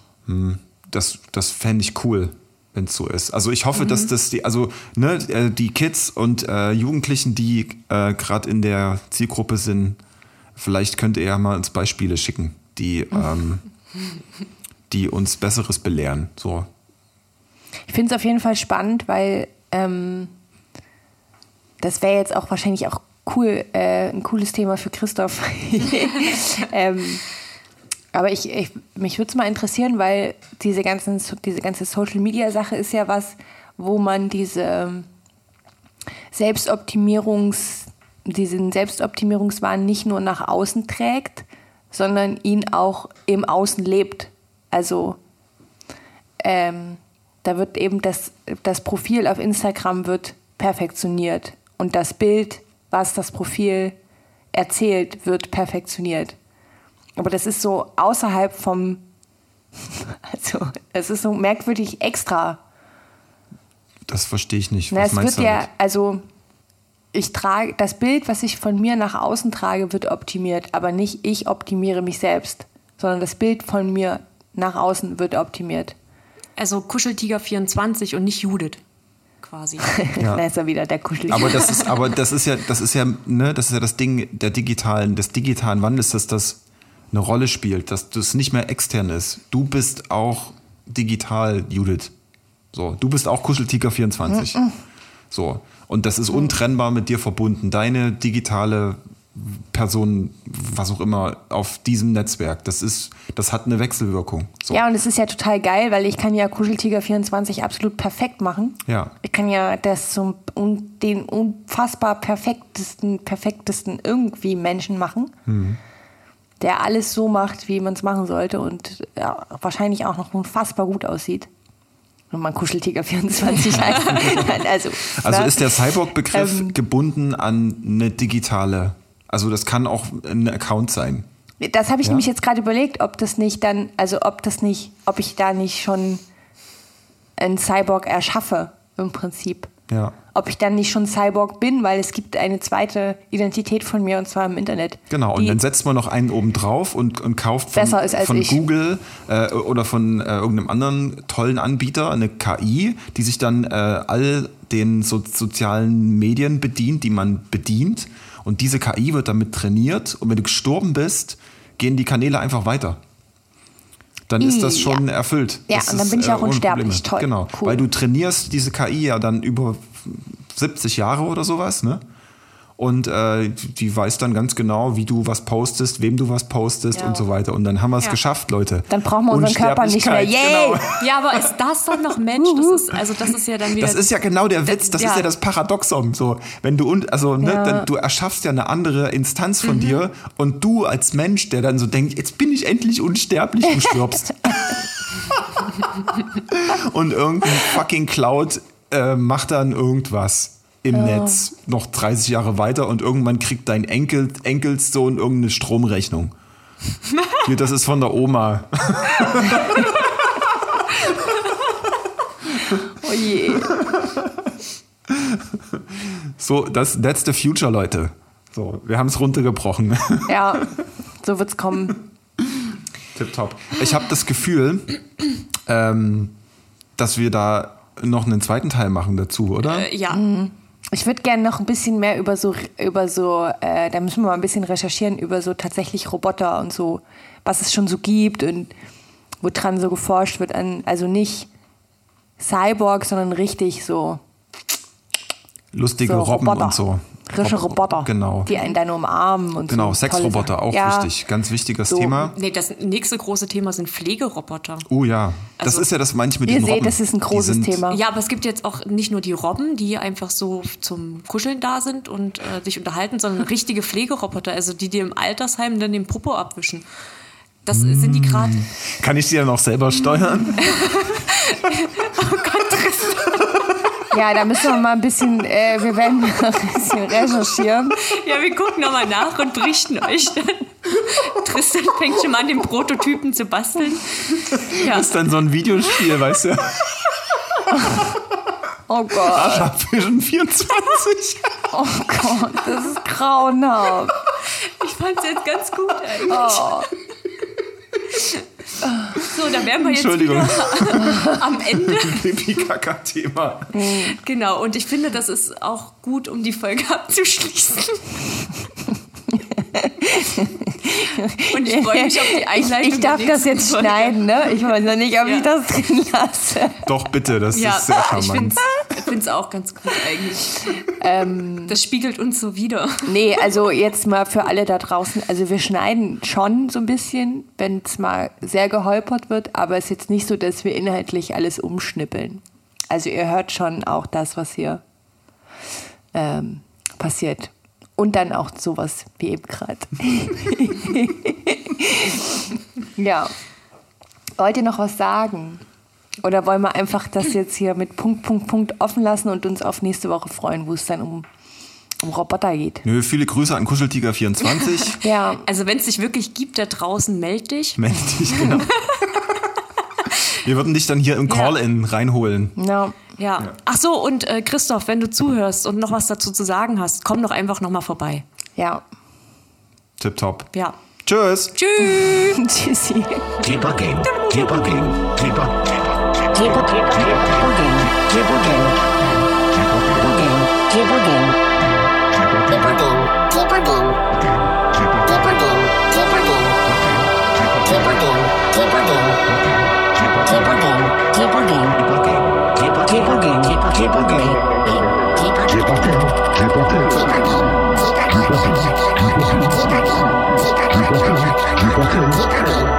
das, das fände ich cool, wenn es so ist. Also ich hoffe, Mhm. dass das die, also ne, äh, die Kids und äh, Jugendlichen, die äh, gerade in der Zielgruppe sind, vielleicht könnt ihr ja mal uns Beispiele schicken, die, ähm, die uns Besseres belehren. So. Ich finde es auf jeden Fall spannend, weil ähm, das wäre jetzt auch wahrscheinlich auch cool, äh, ein cooles Thema für Christoph. ähm, aber ich, ich, mich würde es mal interessieren, weil diese, ganzen, diese ganze Social-Media-Sache ist ja was, wo man diese Selbstoptimierungs, diesen Selbstoptimierungswahn nicht nur nach außen trägt, sondern ihn auch im Außen lebt. Also ähm, da wird eben das, das Profil auf Instagram wird perfektioniert und das Bild, was das Profil erzählt, wird perfektioniert. Aber das ist so außerhalb vom, also es ist so merkwürdig extra. Das verstehe ich nicht. Na, Was es meinst wird du ja, damit? also ich trage, das Bild, was ich von mir nach außen trage, wird optimiert, aber nicht ich optimiere mich selbst, sondern das Bild von mir nach außen wird optimiert. Also Kuscheltiger 24 und nicht Judith. Quasi. Ja. Da ist er wieder, der Kuschel. Aber das ist, aber das ist ja, das ist ja, ne, das ist ja das Ding der digitalen, des digitalen Wandels, dass das eine Rolle spielt, dass das nicht mehr extern ist. Du bist auch digital, Judith. So, du bist auch Kuscheltiger 24. So. Und das ist untrennbar mit dir verbunden. Deine digitale Person, was auch immer, auf diesem Netzwerk. Das ist, das hat eine Wechselwirkung. So. Ja, und es ist ja total geil, weil ich kann ja Kuscheltiger24 absolut perfekt machen. Ja. Ich kann ja das zum un, den unfassbar perfektesten, perfektesten irgendwie Menschen machen, Mhm. der alles so macht, wie man es machen sollte und ja, wahrscheinlich auch noch unfassbar gut aussieht. Wenn man Kuscheltiger24 heißt. also, Also ne? ist der Cyborg-Begriff Ähm. gebunden an eine digitale, also das kann auch ein Account sein. Das habe ich Ja. nämlich jetzt gerade überlegt, ob das nicht dann, also ob das nicht, ob ich da nicht schon einen Cyborg erschaffe im Prinzip. Ja. Ob ich dann nicht schon Cyborg bin, weil es gibt eine zweite Identität von mir und zwar im Internet. Genau, und dann setzt man noch einen oben drauf und, und kauft von, Besser ist als von. Google äh, oder von äh, irgendeinem anderen tollen Anbieter eine KI, die sich dann äh, all den so, sozialen Medien bedient, die man bedient. Und diese KI wird damit trainiert und wenn du gestorben bist, gehen die Kanäle einfach weiter. Dann ist das schon Ja. erfüllt. Ja, Das und dann ist, bin ich auch ohne unsterblich. Toll. Genau, Cool. weil du trainierst diese KI ja dann über 70 Jahre oder sowas, ne? Und äh, die weiß dann ganz genau, wie du was postest, wem du was postest Ja. und so weiter. Und dann haben wir es Ja. geschafft, Leute. Dann brauchen wir unseren Körper nicht mehr. Yay! Genau. Ja, aber ist das dann noch Mensch? Das ist, also das ist ja dann wieder. Das ist ja genau der Witz, das ja. ist ja das Paradoxon. So, wenn du und also ne, Ja. dann, du erschaffst ja eine andere Instanz Mhm. von dir und du als Mensch, der dann so denkt, jetzt bin ich endlich unsterblich, du stirbst. und irgendein fucking Cloud äh, macht dann irgendwas im Netz noch 30 Jahre weiter und irgendwann kriegt dein Enkel, Enkelsohn irgendeine Stromrechnung. Hier, das ist von der Oma. Oh je. So, das, that's the future, Leute. So, wir haben es runtergebrochen. Ja, so wird's kommen. Tipptopp. Ich habe das Gefühl, ähm, dass wir da noch einen zweiten Teil machen dazu, oder? Äh, ja. Ich würde gerne noch ein bisschen mehr über so, über so, äh, da müssen wir mal ein bisschen recherchieren über so tatsächlich Roboter und so, was es schon so gibt und woran so geforscht wird an, also nicht Cyborg, sondern richtig so, Lustige so Robben Roboter. und so. Frische Rob- Roboter, Genau. die einen dann umarmen und Genau, so. Sexroboter auch ja, wichtig. Ganz wichtiges So. Thema. Nee, das nächste große Thema sind Pflegeroboter. Oh ja, das Also- ist ja das manche mit Ihr den seht, Robben. das ist ein großes sind- Thema. Ja, aber es gibt jetzt auch nicht nur die Robben, die einfach so zum Kuscheln da sind und äh, sich unterhalten, sondern richtige Pflegeroboter, also die dir im Altersheim dann den Popo abwischen. Das sind die gerade. Kann ich die dann auch selber steuern? Ja, da müssen wir mal ein bisschen, äh, wir werden mal ein bisschen recherchieren. Ja, wir gucken nochmal nach und berichten euch dann. Tristan fängt schon mal an, den Prototypen zu basteln. Ja, Das ist dann so ein Videospiel, weißt du? Oh Gott, Arschabwischen 24. oh Gott, das ist grauenhaft. ich fand's jetzt ganz gut eigentlich. Oh. So, da wären wir jetzt wieder am Ende. Pipi-Kaka-Thema. Genau, und ich finde, das ist auch gut, um die Folge abzuschließen. Und ich freue mich auf die Einleitung. Ich, ich darf das jetzt Folge. schneiden, ne? Ich weiß noch nicht, ob Ja. ich das drin lasse. Doch, bitte, das Ja, ist sehr ich charmant. finde es auch ganz gut eigentlich. Ähm. das spiegelt uns so wieder. Nee, also jetzt mal für alle da draußen. Also wir schneiden schon so ein bisschen, wenn es mal sehr geholpert wird, aber es ist jetzt nicht so, dass wir inhaltlich alles umschnippeln. Also ihr hört schon auch das, was hier ähm, passiert. Und dann auch sowas wie eben gerade. ja. Wollt ihr noch was sagen? Oder wollen wir einfach das jetzt hier mit Punkt, Punkt, Punkt offen lassen und uns auf nächste Woche freuen, wo es dann um, um Roboter geht? Nö, viele Grüße an Kuscheltiger24. Ja, Also wenn es dich wirklich gibt da draußen, meld dich. Meld dich, genau. Wir würden dich dann hier im Call-In reinholen. ja. Ja. Ach so, und äh, Christoph, wenn du zuhörst und noch was dazu zu sagen hast, komm doch einfach nochmal vorbei. ja. Tipptopp. Ja. Tschüss. Tschüss. Tschüssi. Debugging. Debugging. Debug. Debugging. Debugging. Debugging. Debugging. Debugging. Debugging. Keep on keep on keep on keep on keep on keep on keep on keep on keep on keep on keep on keep on keep on keep on keep on keep on Thank you.